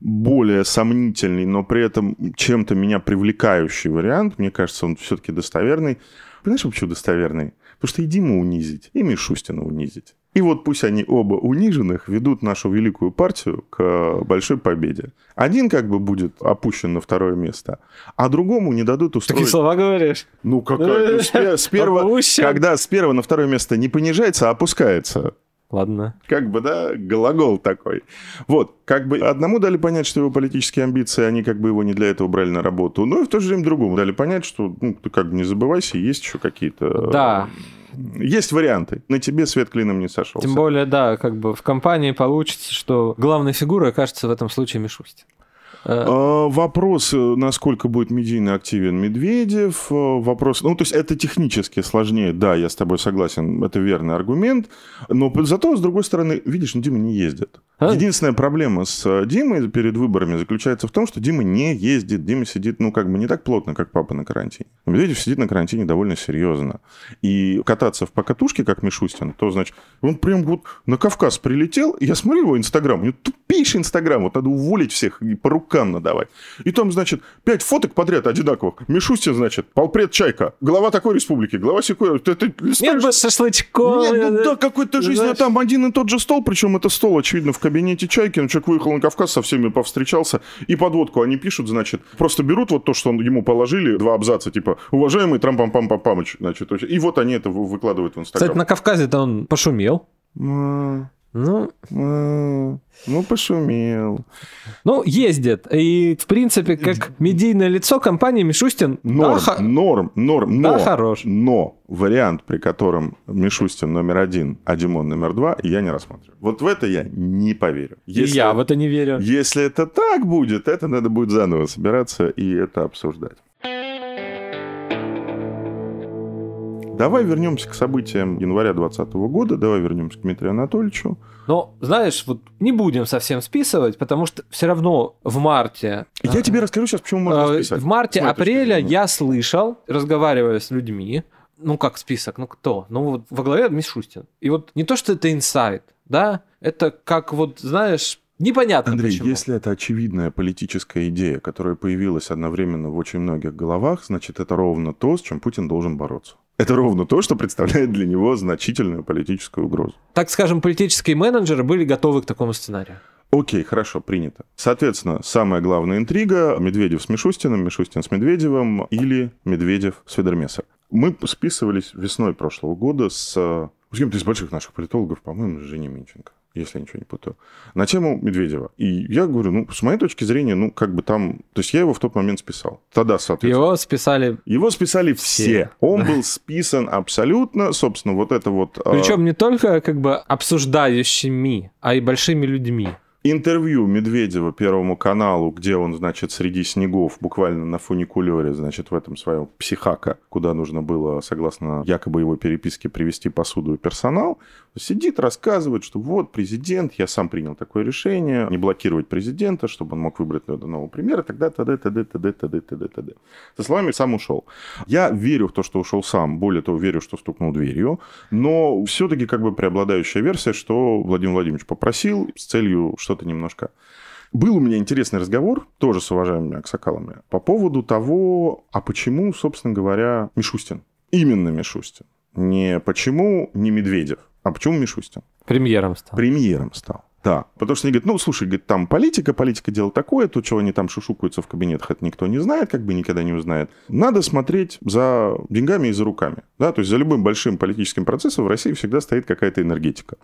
Более сомнительный, но при этом чем-то меня привлекающий вариант. Мне кажется, он все-таки достоверный. Понимаешь, почему достоверный? Потому что и Диму унизить, и Мишустина унизить. И вот пусть они оба униженных ведут нашу великую партию к большой победе. Один как бы будет опущен на второе место, а другому не дадут устроить... Такие слова говоришь. Ну, какая с, пе- с первого, когда с первого на второе место не понижается, а опускается. Ладно. Как бы, да, глагол такой. Вот, как бы одному дали понять, что его политические амбиции, они как бы его не для этого брали на работу, но и в то же время другому дали понять, что, ну, ты как бы не забывайся, есть еще какие-то... Да. Есть варианты. На тебе свет клином не сошелся. Тем более, да, как бы в компании получится, что главной фигурой окажется в этом случае Мишустин. Э, А, Вопрос, э, насколько будет медийно активен Медведев. э, Вопрос, ну, то есть это технически сложнее. Да, я с тобой согласен, это верный аргумент. Но зато, с другой стороны, видишь, ну, Дима не ездит. А? Единственная проблема с э, Димой перед выборами заключается в том, что Дима не ездит. Дима сидит, ну, как бы не так плотно, как папа на карантине. Медведев сидит на карантине довольно серьезно. И кататься в покатушке, как Мишустин, то, значит, он прям вот на Кавказ прилетел, я смотрю его Инстаграм, у него тупейший Инстаграм, вот надо уволить всех и по рукам надавать. И там, значит, пять фоток подряд одинаковых. Мишустин, значит, полпред Чайка, глава такой республики, глава секой. Ты, ты листаешь- Нет бы шашлычков. нет, ну да, какой-то жизнь, а там один и тот же стол, причем это стол, очевидно, в кабинете Чайкин, человек выехал на Кавказ, со всеми повстречался, и подводку они пишут, значит, просто берут вот то, что он, ему положили, два абзаца, типа, уважаемый трамп пам пам пам памыч значит, и вот они это выкладывают в Инстаграм. Кстати, на Кавказе-то он пошумел. Ну, Ну, пошумел. ну, ездит. И, в принципе, как медийное лицо компании Мишустин, Норм, да, норм, норм, но, Да, хорош. но вариант, при котором Мишустин номер один, а Димон номер два, я не рассматриваю. Вот в это я не поверю. и я в это не верю. Если это так будет, это надо будет заново собираться и это обсуждать. Давай вернемся к событиям января 2020 года, давай вернемся к Дмитрию Анатольевичу. Но, знаешь, вот не будем совсем списывать, потому что все равно в марте... Я тебе расскажу сейчас, почему можно э, списать. В марте, С моей точки апреля зрения. я слышал, разговаривая с людьми, ну как список, ну кто? Ну вот во главе Мишустин. И вот не то, что это инсайт, да, это как вот, знаешь, непонятно Андрей, почему. если это очевидная политическая идея, которая появилась одновременно в очень многих головах, значит, это ровно то, с чем Путин должен бороться. Это ровно то, что представляет для него значительную политическую угрозу. Так скажем, политические менеджеры были готовы к такому сценарию. Окей, хорошо, принято. Соответственно, самая главная интрига – Медведев с Мишустиным, Мишустин с Медведевым или Медведев с Федермесом. Мы списывались весной прошлого года с, э, с кем-то из больших наших политологов, по-моему, с Женей Минченко, если я ничего не путаю, на тему Медведева. И я говорю, ну, с моей точки зрения, ну, как бы там... То есть я его в тот момент списал. Тогда, соответственно... Его списали, Его списали все. Все. Он был списан абсолютно, собственно, вот это вот... э, причем не только как бы обсуждающими, а и большими людьми. Интервью Медведева Первому каналу, где он, значит, среди снегов, буквально на фуникулере, значит, в этом своем психака, куда нужно было, согласно якобы его переписке, привести посуду и персонал, сидит, рассказывает, что вот президент, я сам принял такое решение, не блокировать президента, чтобы он мог выбрать нового премьера, тогда, т.д., т.д., т.д., т.д., т.д., т.д. Со словами «сам ушел». Я верю в то, что ушел сам, более того, верю, что стукнул дверью, но все-таки как бы преобладающая версия, что Владимир Владимирович попросил с целью что-то немножко... Был у меня интересный разговор, тоже с уважаемыми аксакалами, по поводу того, а почему, собственно говоря, Мишустин? Именно Мишустин. Не почему не Медведев, а почему Мишустин? Премьером стал. Премьером стал. Да, потому что они говорят, ну, слушай, говорит, там политика, политика дело такое, то, чего они там шушукаются в кабинетах, это никто не знает, как бы никогда не узнает. Надо смотреть за деньгами и за руками. Да? То есть за любым большим политическим процессом в России всегда стоит какая-то энергетика.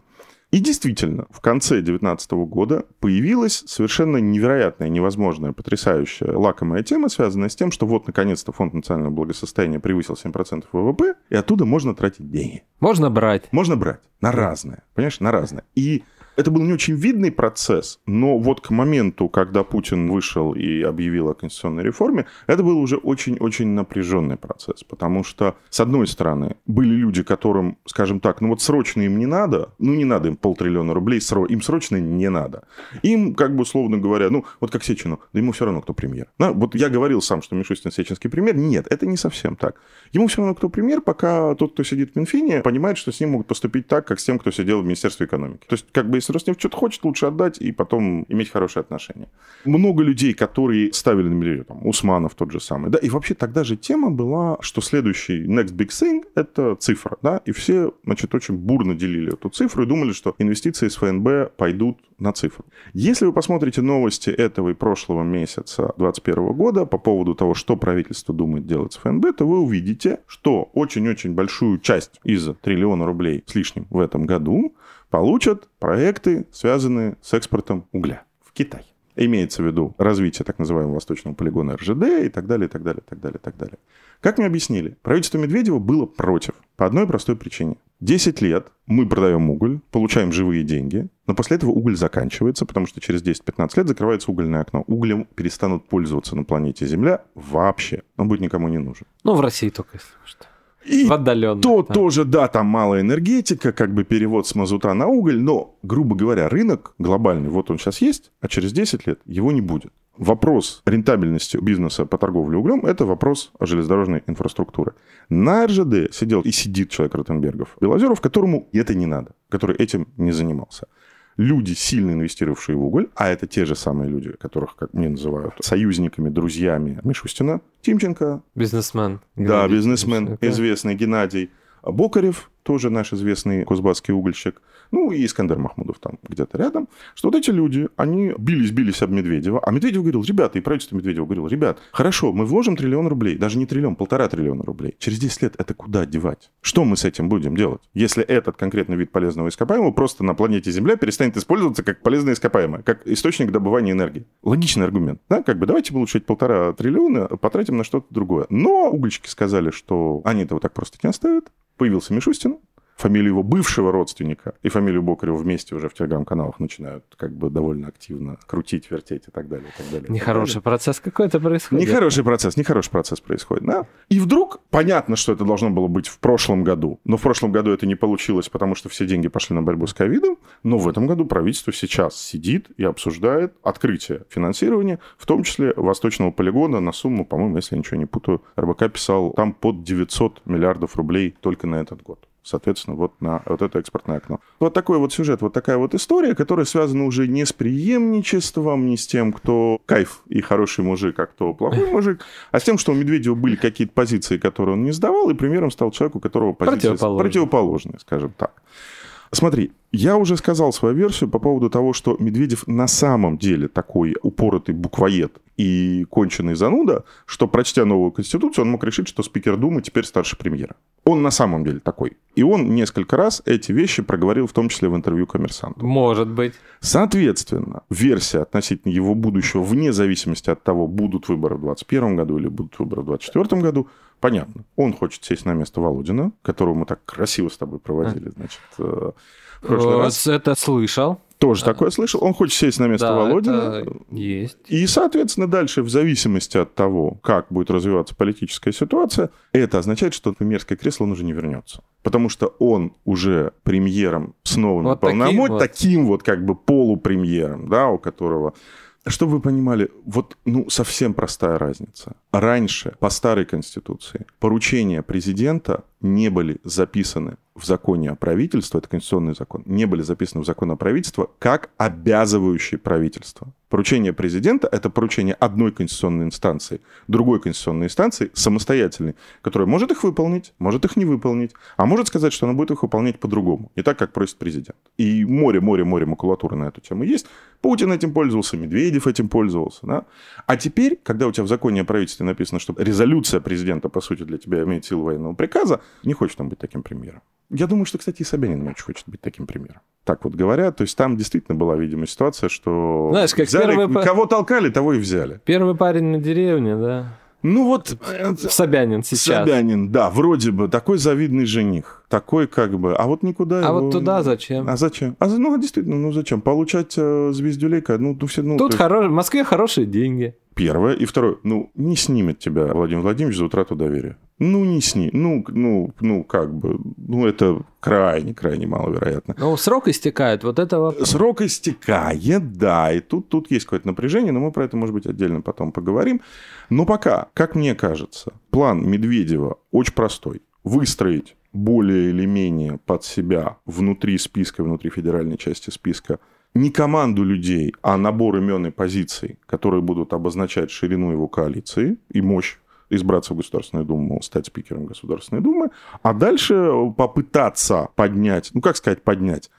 И действительно, в конце 2019 года появилась совершенно невероятная, невозможная, потрясающая, лакомая тема, связанная с тем, что вот, наконец-то, Фонд национального благосостояния превысил 7% ВВП, и оттуда можно тратить деньги. Можно брать. Можно брать на разное, понимаешь, на разное. И это был не очень видный процесс, но вот к моменту, когда Путин вышел и объявил о конституционной реформе, это был уже очень-очень напряженный процесс, потому что, с одной стороны, были люди, которым, скажем так, ну вот срочно им не надо, ну не надо им полтриллиона рублей, им срочно не надо. Им, как бы, условно говоря, ну вот как Сечину, да ему все равно, кто премьер. Да, вот я говорил сам, что Мишустин Сеченский премьер, нет, это не совсем так. Ему все равно, кто премьер, пока тот, кто сидит в Минфине, понимает, что с ним могут поступить так, как с тем, кто сидел в Министерстве экономики. То есть, как бы, если Роснефть что-то хочет, лучше отдать и потом иметь хорошие отношения. Много людей, которые ставили на миллион, там, Усманов тот же самый, да, и вообще тогда же тема была, что следующий next big thing – это цифра, да, и все, значит, очень бурно делили эту цифру и думали, что инвестиции с ФНБ пойдут на цифру. Если вы посмотрите новости этого и прошлого месяца 2021 года по поводу того, что правительство думает делать с ФНБ, то вы увидите, что очень-очень большую часть из триллиона рублей с лишним в этом году получат проекты, связанные с экспортом угля в Китай. Имеется в виду развитие так называемого восточного полигона РЖД и так далее, и так далее, и так далее, и так далее. Как мне объяснили, правительство Медведева было против по одной простой причине. 10 лет мы продаем уголь, получаем живые деньги, но после этого уголь заканчивается, потому что через 10-15 лет закрывается угольное окно. Углем перестанут пользоваться на планете Земля вообще. Он будет никому не нужен. Ну, в России только, если что. И В отдаленном. то тоже, да, там малая энергетика, как бы перевод с мазута на уголь, но, грубо говоря, рынок глобальный, вот он сейчас есть, а через 10 лет его не будет. Вопрос рентабельности бизнеса по торговле углем – это вопрос железнодорожной инфраструктуры. На РЖД сидел и сидит человек Ротенбергов, Белозеров, которому это не надо, который этим не занимался. Люди, сильно инвестировавшие в уголь, а это те же самые люди, которых, как мне называют, союзниками, друзьями Мишустина, Тимченко, Бизнесмен. да, Геннадий бизнесмен, известный Геннадий Бокарев, тоже наш известный кузбасский угольщик. Ну и Искандер Махмудов там где-то рядом, что вот эти люди, они бились-бились об Медведева, а Медведев говорил, ребята, и правительство Медведева говорил, ребят, хорошо, мы вложим триллион рублей, даже не триллион, полтора триллиона рублей. Через 10 лет это куда девать? Что мы с этим будем делать, если этот конкретный вид полезного ископаемого просто на планете Земля перестанет использоваться как полезное ископаемое, как источник добывания энергии? Логичный аргумент, да, как бы давайте лучше полтора триллиона потратим на что-то другое. Но угольщики сказали, что они этого так просто не оставят. Появился Мишустин, фамилию его бывшего родственника и фамилию Бокарева вместе уже в телеграм-каналах начинают как бы довольно активно крутить, вертеть и так далее. И так далее нехороший так далее. процесс какой-то происходит. Нехороший процесс, нехороший процесс происходит, да. И вдруг, понятно, что это должно было быть в прошлом году, но в прошлом году это не получилось, потому что все деньги пошли на борьбу с ковидом, но в этом году правительство сейчас сидит и обсуждает открытие финансирования, в том числе восточного полигона на сумму, по-моему, если я ничего не путаю, РБК писал, там под 900 миллиардов рублей только на этот год соответственно, вот на вот это экспортное окно. Вот такой вот сюжет, вот такая вот история, которая связана уже не с преемничеством, не с тем, кто кайф и хороший мужик, а кто плохой мужик, а с тем, что у Медведева были какие-то позиции, которые он не сдавал, и примером стал человек, у которого позиции Противоположные. противоположные, скажем так. Смотри, я уже сказал свою версию по поводу того, что Медведев на самом деле такой упоротый буквоед и конченый зануда, что, прочтя новую конституцию, он мог решить, что спикер Думы теперь старше премьера. Он на самом деле такой. И он несколько раз эти вещи проговорил, в том числе в интервью коммерсанту. Может быть. Соответственно, версия относительно его будущего, вне зависимости от того, будут выборы в 2021 году или будут выборы в 2024 году, понятно. Он хочет сесть на место Володина, которого мы так красиво с тобой проводили, значит, э, в прошлый Вот раз. Это слышал. Тоже такое слышал. Он хочет сесть на место Да, Володина. есть. И, соответственно, дальше, в зависимости от того, как будет развиваться политическая ситуация, это означает, что премьерское кресло он уже не вернется. Потому что он уже премьером с новыми Вот таким полномочиями, вот. таким вот как бы полупремьером, да, у которого... Чтобы вы понимали, вот ну, совсем простая разница. Раньше, по старой конституции, поручения президента не были записаны в законе о правительстве, это конституционный закон, не были записаны в закон о правительстве как обязывающие правительство. Поручение президента – это поручение одной конституционной инстанции, другой конституционной инстанции, самостоятельной, которая может их выполнить, может их не выполнить, а может сказать, что она будет их выполнять по-другому, не так, как просит президент. И море-море-море макулатуры на эту тему есть. Путин этим пользовался, Медведев этим пользовался. Да? А теперь, когда у тебя в законе о правительстве написано, что резолюция президента, по сути, для тебя имеет силу военного приказа, не хочет он быть таким премьером. Я думаю, что, кстати, и Собянин очень хочет быть таким премьером. Так вот говоря, то есть там действительно была, видимо, ситуация, что Знаешь, как взяли, первый кого толкали, того и взяли. Первый парень на деревне, да. Ну вот э, Собянин сейчас. Собянин, да, вроде бы такой завидный жених, такой как бы, а вот никуда А его- вот туда зачем? А зачем? А ну действительно, ну зачем? Получать э, звездюлейка, ну, ну все, ну Тут есть хоро- в Москве хорошие деньги. Первое и второе, ну не снимет тебя Владимир Владимирович за утрату доверия. Ну не сни, ну ну ну как бы, ну это крайне крайне маловероятно. Ну, срок истекает, вот это вопрос. Срок истекает, да, и тут, тут есть какое-то напряжение, но мы про это, может быть, отдельно потом поговорим. Но пока, как мне кажется, план Медведева очень простой. Выстроить более или менее под себя внутри списка, внутри федеральной части списка не команду людей, а набор имен и позиций, которые будут обозначать ширину его коалиции и мощь избраться в Государственную Думу, стать спикером Государственной Думы, а дальше попытаться поднять, ну как сказать поднять,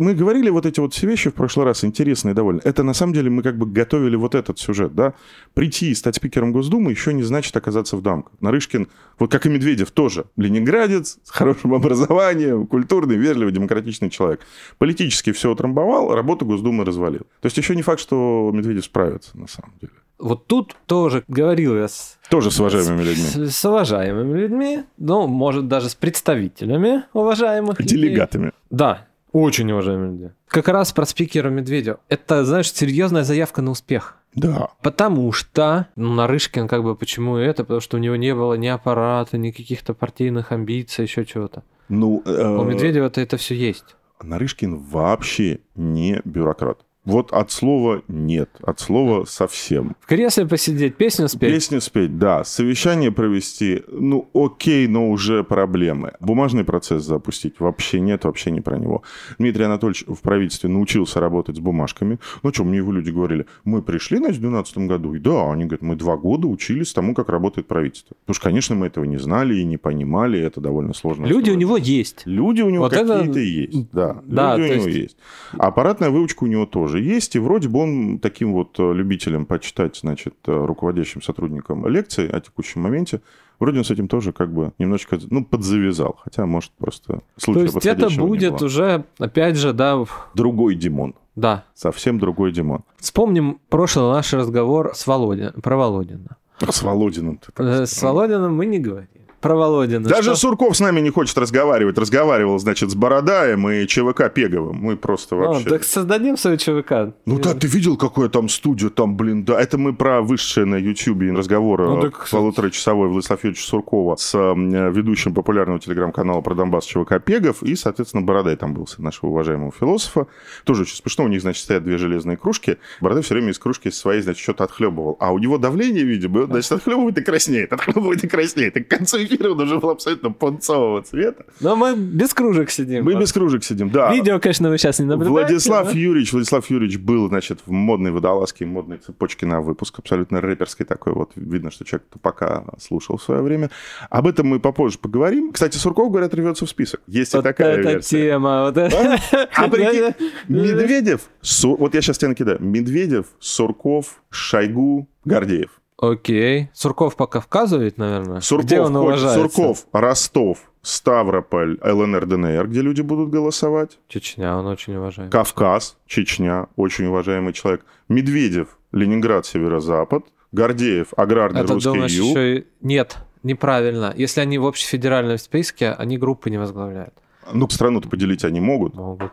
мы говорили вот эти вот все вещи в прошлый раз, интересные довольно. Это на самом деле мы как бы готовили вот этот сюжет, да. Прийти и стать спикером Госдумы еще не значит оказаться в дамках. Нарышкин, вот как и Медведев, тоже ленинградец, с хорошим образованием, культурный, вежливый, демократичный человек. Политически все утрамбовал, работу Госдумы развалил. То есть еще не факт, что Медведев справится на самом деле. Вот тут тоже говорил я с, Тоже с уважаемыми людьми. с, с уважаемыми людьми, ну, может, даже с представителями уважаемых людей. Делегатами. Да, очень уважаемые люди. Как раз про спикера Медведева. Это, знаешь, серьезная заявка на успех. Да. Потому что, ну, Нарышкин, как бы, почему это? Потому что у него не было ни аппарата, ни каких-то партийных амбиций, еще чего-то. Ну, э, У Медведева-то это все есть. Нарышкин вообще не бюрократ. Вот от слова нет, от слова совсем. В кресле посидеть, песню спеть. Песню спеть, да. Совещание провести, ну окей, но уже проблемы. Бумажный процесс запустить вообще нет, вообще не про него. Дмитрий Анатольевич в правительстве научился работать с бумажками. Ну что, мне его люди говорили, мы пришли, значит, в 2012 году, и да, они говорят, мы два года учились тому, как работает правительство. Потому что, конечно, мы этого не знали и не понимали, это довольно сложно. Люди у него есть. Люди у него Вот какие-то это- есть, да. Да, Люди у то него есть- есть. Аппаратная выучка у него тоже есть, и вроде бы он таким вот э, любителем почитать, значит, э, руководящим сотрудникам лекции о текущем моменте, вроде он с этим тоже как бы немножечко, ну, подзавязал, хотя, может, просто случай То есть это будет уже, опять же, да, Другой Димон, да. совсем другой Димон. Вспомним прошлый наш разговор с Володя, про Володина. С Володиным ты так Э, С сказал. Володиным мы не говорим. Про Володина. Даже что? Сурков с нами не хочет разговаривать. Разговаривал, значит, с Бородаем и ЧВК Пеговым. Мы просто Ну, вообще... так создадим свою ЧВК. Ну да, ты видел, какая там студия, там, блин, да, это мы про высшее на Ютьюбе разговор Ну, так- полуторачасовой Владислава Юрьевича Суркова с э, ведущим популярного телеграм-канала про Донбасс ЧВК Пегов, и, соответственно, Бородай там был, нашего уважаемого философа. Тоже очень смешно, у них, значит, стоят две железные кружки, Бородай все время из кружки своей, значит, что-то отхлебывал, а у него давление, видимо, значит, отхлебывает и краснеет, отхлебывает и краснеет, и к концу эфира он уже был абсолютно пунцового цвета. Но мы без кружек сидим. Мы без кружек сидим, да. Видео, конечно, вы сейчас не наблюдаете. Владислав да? Юрьевич, Владислав Юрьевич был, значит, в модной водолазке, модной цепочке на выпуск, абсолютно рэперской такой вот. Видно, что человек пока слушал в свое время. Об этом мы попозже поговорим. Кстати, Сурков, говорят, рвется в список. Есть и Вот такая эта версия. тема. Вот это. А прикинь, Медведев, Су- вот я сейчас тебя накидаю. Медведев, Сурков, Шойгу, Гордеев. Окей. Сурков по Кавказу ведь, наверное. Сурков, Где он уважается? Сурков, Ростов, Ставрополь, ЛНР, ДНР, где люди будут голосовать. Чечня, он очень уважает. Кавказ, Чечня, очень уважаемый человек. Медведев, Ленинград, Северо-Запад. Гордеев, аграрный Это, русский думаешь, юг. еще и... Нет, неправильно. Если они в общефедеральном списке, они группы не возглавляют. Ну, страну-то поделить они могут. Могут.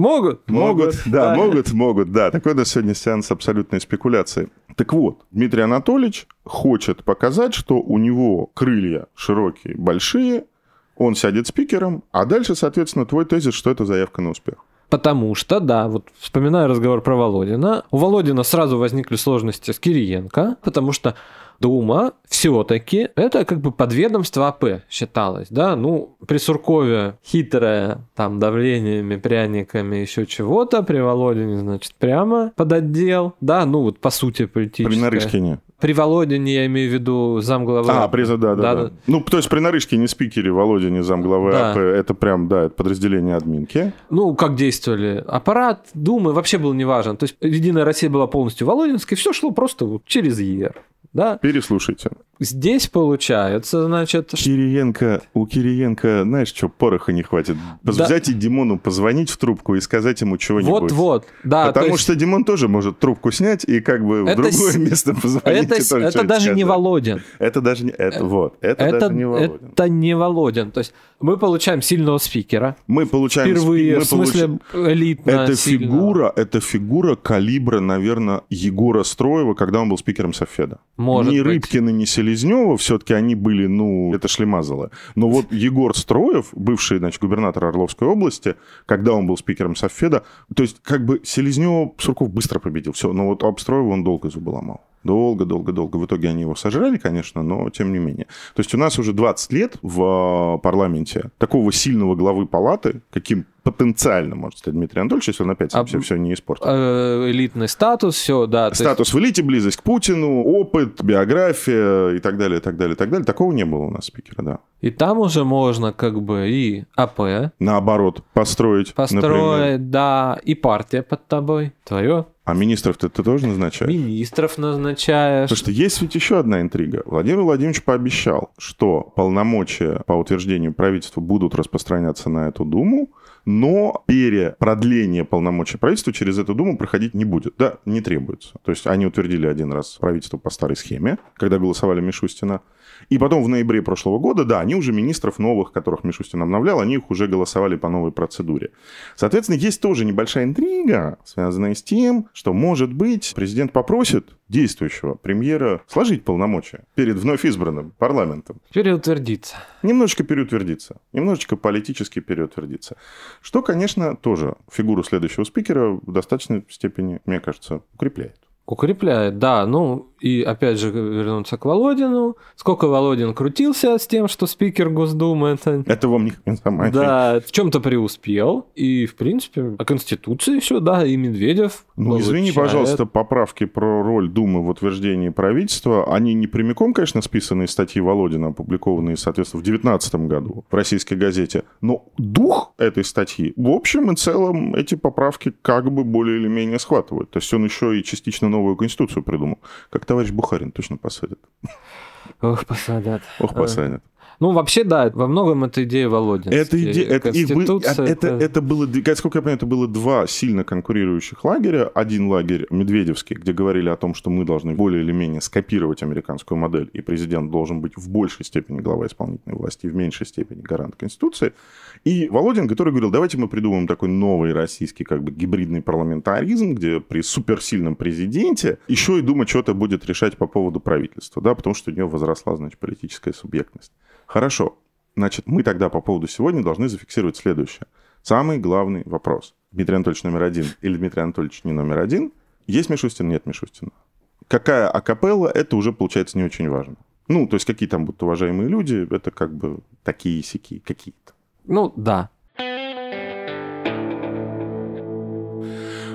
Могут. Могут, да, могут, могут, да. Такой у нас сегодня сеанс абсолютной спекуляции. Так вот, Дмитрий Анатольевич хочет показать, что у него крылья широкие, большие, он сядет спикером, а дальше, соответственно, твой тезис, что это заявка на успех. Потому что, да, вот вспоминая разговор про Володина, у Володина сразу возникли сложности с Кириенко, потому что Дума все-таки это как бы подведомство АП считалось, да, ну, при Суркове хитрое, там, давлениями, пряниками, еще чего-то, при Володине, значит, прямо под отдел, да, ну, вот по сути политическое. При Нарышкине. При Володине я имею в виду замглавы. А, при, да, да, да, Да-да. Ну, то есть при Нарышкине, спикере, Володя, не замглавы Да. АП, это прям, да, это подразделение админки. Ну, как действовали? Аппарат Думы вообще был не важен. То есть Единая Россия была полностью Володинской, все шло просто вот через ЕР. Да? Переслушайте. Здесь получается, значит, Кириенко, у Кириенко, знаешь, что, пороха не хватит. Да. Взять и Димону позвонить в трубку и сказать ему чего-нибудь. вот-вот, да, то Потому есть что Димон тоже может трубку снять и как бы в Это другое с- место позвонить. это, тоже это даже не сказать. Володин. Это даже не... Это, вот, это, Это, даже не Володин. это не Володин. То есть мы получаем сильного спикера. Мы получаем... Впервые, мы в смысле, получаем- элитно Это сильного. фигура, это фигура калибра, наверное, Егора Строева, когда он был спикером Софеда. Может ни быть. Рыбкина, ни Селезнева, все-таки они были, ну, это шлемазало. Но вот Егор Строев, бывший, значит, губернатор Орловской области, когда он был спикером Софеда, то есть как бы Селезнева Сурков быстро победил, все, но вот об Строева он долго зубы ломал. Долго, долго, долго. В итоге они его сожрали, конечно, но тем не менее. То есть у нас уже 20 лет в э, парламенте такого сильного главы палаты, каким потенциально может стать Дмитрий Анатольевич, если он опять А, все, все не испортит. Э, элитный статус, все, да. то есть- Статус в элите, близость к Путину, опыт, биография и так далее, и так далее, и так далее. Такого не было у нас спикера, да. И там уже можно как бы и АП Наоборот, построить, построить, например. да, и партия под тобой, твое. А министров-то ты тоже назначаешь? Министров назначаешь. Потому что есть ведь еще одна интрига. Владимир Владимирович пообещал, что полномочия по утверждению правительства будут распространяться на эту Думу, но перепродление полномочий правительства через эту Думу проходить не будет. Да, не требуется. То есть они утвердили один раз правительство по старой схеме, когда голосовали Мишустина. И потом в ноябре прошлого года, да, они уже министров новых, которых Мишустин обновлял, они их уже голосовали по новой процедуре. Соответственно, есть тоже небольшая интрига, связанная с тем, что, может быть, президент попросит действующего премьера сложить полномочия перед вновь избранным парламентом. Переутвердиться. Немножечко переутвердиться. Немножечко политически переутвердиться. Что, конечно, тоже фигуру следующего спикера в достаточной степени, мне кажется, укрепляет. Укрепляет, да. Ну, и опять же вернуться к Володину. Сколько Володин крутился с тем, что спикер Госдумы это... Это вам не информация. Да, в чем-то преуспел. И, в принципе, о Конституции все, да, и Медведев Ну, получает. извини, пожалуйста, поправки про роль Думы в утверждении правительства, они не прямиком, конечно, списаны из статьи Володина, опубликованные, соответственно, в 2019 году в российской газете, но дух этой статьи, в общем и целом, эти поправки как бы более или менее схватывают. То есть он еще и частично новую Конституцию придумал. Как товарищ Бухарин точно посадят. Ох, посадят. Ох, посадят. Ну, вообще, да, во многом это идея Володина. Это, иде... это, их бы- Конституция это, это было, сколько я понимаю, это было два сильно конкурирующих лагеря. Один лагерь Медведевский, где говорили о том, что мы должны более или менее скопировать американскую модель, и президент должен быть в большей степени глава исполнительной власти, в меньшей степени гарант Конституции. И Володин, который говорил, давайте мы придумаем такой новый российский как бы гибридный парламентаризм, где при суперсильном президенте еще и Дума что-то будет решать по поводу правительства, да, потому что у нее возросла, значит, политическая субъектность. Хорошо. Значит, мы тогда по поводу сегодня должны зафиксировать следующее. Самый главный вопрос. Дмитрий Анатольевич номер один или Дмитрий Анатольевич не номер один? Есть Мишустин, нет Мишустина. Какая акапелла, это уже получается не очень важно. Ну, то есть какие там будут уважаемые люди, это как бы такие сики какие-то. Ну, да.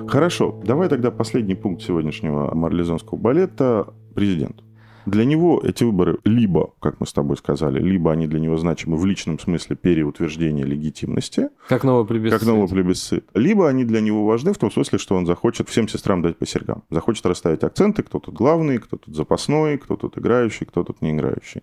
Хорошо, давай тогда последний пункт сегодняшнего марлезонского балета – президент. Для него эти выборы либо, как мы с тобой сказали, либо они для него значимы в личном смысле переутверждения легитимности, Как новый плебисцит. как новый плебисцит, либо они для него важны в том смысле, что он захочет всем сестрам дать по серьгам. Захочет расставить акценты, кто тут главный, кто тут запасной, кто тут играющий, кто тут не играющий.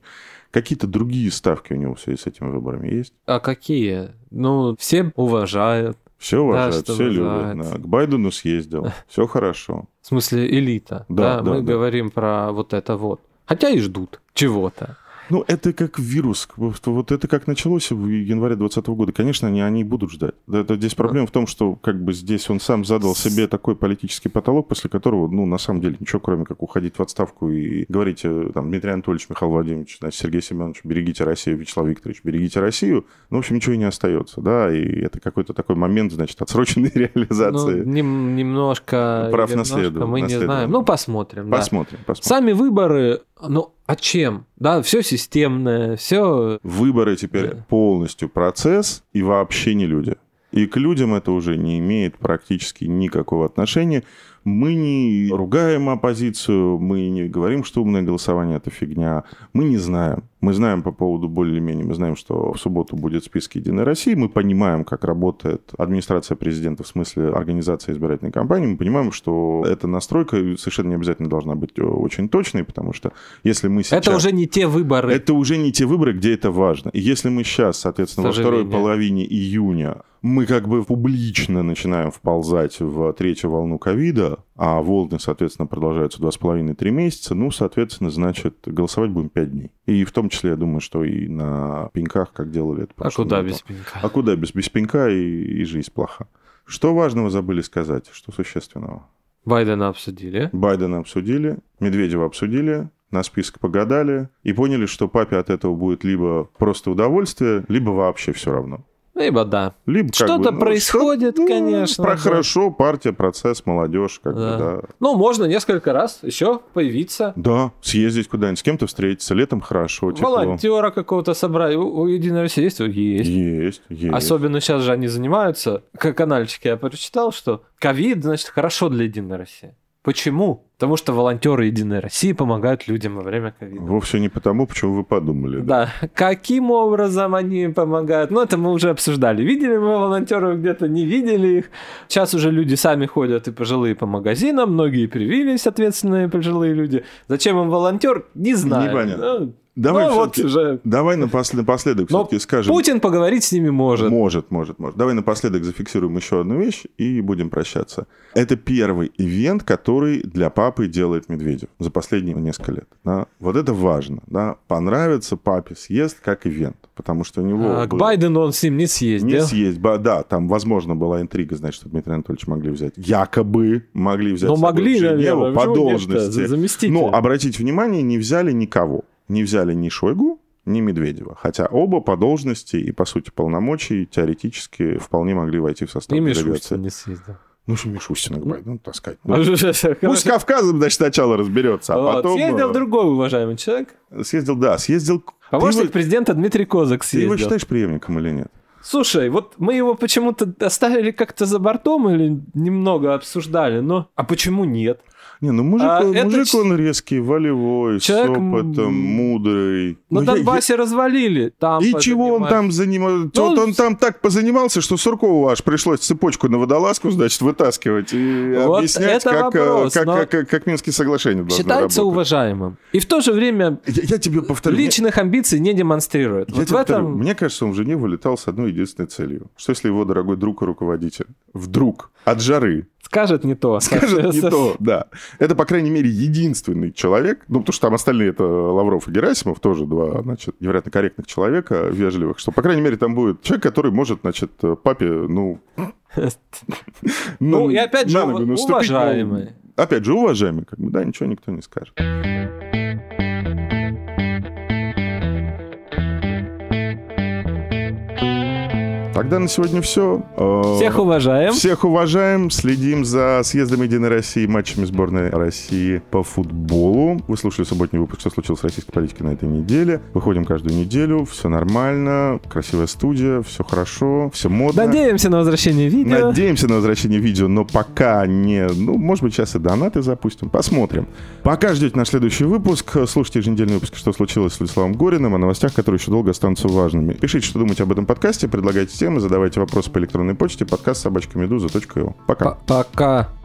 Какие-то другие ставки у него в связи с этими выборами есть? А какие? Ну, все уважают. Все уважают, что все любят. да. К Байдену съездил, все хорошо. В смысле, элита. Да, Да, да, мы да. говорим про вот это вот. Хотя и ждут чего-то. Ну, это как вирус. Вот это как началось в январе 2020 года. Конечно, они, они будут ждать. Да, Это, здесь проблема в том, что как бы здесь он сам задал себе такой политический потолок, после которого, ну, на самом деле, ничего, кроме как уходить в отставку и говорить, э, там, Дмитрий Анатольевич, Михаил Владимирович, значит, Сергей Семенович, берегите Россию, Вячеслав Викторович, берегите Россию. Ну, в общем, ничего и не остается, да, и это какой-то такой момент, значит, отсроченной Ну, реализации. нем- немножко... Прав наследования, Мы не наследования. знаем. Ну, посмотрим. да. Посмотрим, посмотрим. Сами выборы, ну, а чем? Да, все системное, все... Выборы теперь Да. полностью процесс и вообще не люди. И к людям это уже не имеет практически никакого отношения. Мы не ругаем оппозицию, мы не говорим, что умное голосование это фигня. Мы не знаем. Мы знаем по поводу более-менее, мы знаем, что в субботу будет список Единой России, мы понимаем, как работает администрация президента в смысле организации избирательной кампании, мы понимаем, что эта настройка совершенно не обязательно должна быть э, очень точной, потому что если мы сейчас... Это уже не те выборы. Это уже не те выборы, где это важно. И если мы сейчас, соответственно, во второй половине июня мы как бы публично начинаем вползать в третью волну ковида, а волны, соответственно, продолжаются два с половиной-три месяца, ну, соответственно, значит, голосовать будем пять дней. И в том числе, я думаю, что и на пеньках, как делали это А куда летом. без пенька? А куда без, без пенька и, и жизнь плоха. Что важного забыли сказать? Что существенного? Байдена обсудили. Байдена обсудили, Медведева обсудили, на список погадали и поняли, что папе от этого будет либо просто удовольствие, либо вообще все равно. Либо да. Либо Что-то бы, ну, происходит, ну, конечно, Про да. хорошо, партия, процесс, молодежь, как Да. бы, да. Ну, можно несколько раз еще появиться. Да, съездить куда-нибудь, с кем-то встретиться, летом хорошо, тепло. Волонтера какого-то собрать. У, у России есть? Есть. Есть, есть. Особенно сейчас же они занимаются. Как канальчики я прочитал, что ковид, значит, хорошо для Единой России. Почему? Потому что волонтеры Единой России помогают людям во время ковида. Вовсе не потому, почему вы подумали. Да, каким образом они помогают? Ну, это мы уже обсуждали. Видели мы волонтеров где-то, не видели их. Сейчас уже люди сами ходят и пожилые по магазинам, многие привились, ответственные пожилые люди. Зачем им волонтер? Не знаю. Непонятно. Ну, Давай Ну, вот уже... Давай напос- напоследок Но все-таки скажем. Путин поговорить с ними может. Может, может, может. Давай напоследок зафиксируем еще одну вещь и будем прощаться. Это первый ивент, который для папы делает Медведев за последние несколько лет. да. Вот это важно. Да. Понравится папе съезд как ивент, потому что у него А, к был- Байдену он с ним не не съездил. съесть. ба- Да, там, возможно, была интрига, значит, что Дмитрия Анатольевича могли взять. Якобы могли взять Но собой могли, Женеву наверное, по должности. За- заместителя. Но, обратите внимание, не взяли никого. Не взяли ни Шойгу, ни Медведева. Хотя оба по должности и, по сути, полномочий теоретически вполне могли войти в состав И делегации. Не съездил. Ну, что Мишустина к Байдену таскать? Ну, Ну, Пусть с Кавказом, значит, сначала разберется, а Вот, потом... Съездил э, другой уважаемый человек. Съездил, да, съездил... Помощник его- президента Дмитрий Козак Ты его съездил. считаешь преемником или нет? Слушай, вот мы его почему-то оставили как-то за бортом или немного обсуждали, но... А почему нет? Не, ну мужик, А, он, это мужик ч- он резкий, волевой, Человек, с опытом, мудрый. На Ну, я- Донбассе развалили. Там я- И чего он там занимался? Ну, вот он там так позанимался, что Суркову аж пришлось цепочку на водолазку, значит, вытаскивать и Вот объяснять, это как, э, вопрос, как, но- как, как, как Минские соглашения должны Считается работать. уважаемым. И в то же время Я, я тебе повторю. мне- личных амбиций не демонстрирует. я вот в тебе повторю, этом... Мне кажется, он в Женеву летал с одной единственной целью. Что если его дорогой друг и руководитель вдруг от жары Скажет не то. скажет не то, да. Это, по крайней мере, единственный человек, ну, потому что там остальные это Лавров и Герасимов, тоже два, значит, невероятно корректных человека, вежливых, что, по крайней мере, там будет человек, который может, значит, папе, ну... Ну, и опять же, ну, уважаемый. Опять же, уважаемый, как бы, да, ничего никто не скажет. Тогда на сегодня все. Всех уважаем. Всех уважаем, следим за съездом Единой России, матчами сборной России по футболу. Вы слушали субботний выпуск «Что случилось с российской политикой на этой неделе». Выходим каждую неделю, все нормально, красивая студия, все хорошо, все модно. Надеемся на возвращение видео. Надеемся на возвращение видео, но пока не... Ну, может быть, сейчас и донаты запустим. Посмотрим. Пока ждете наш следующий выпуск. Слушайте еженедельный выпуск «Что случилось» с Владиславом Гориным о новостях, которые еще долго останутся важными. Пишите, что думаете об этом подкасте, предлагайте темы, задавайте вопросы по электронной почте подкаст собачка Пока. Пока.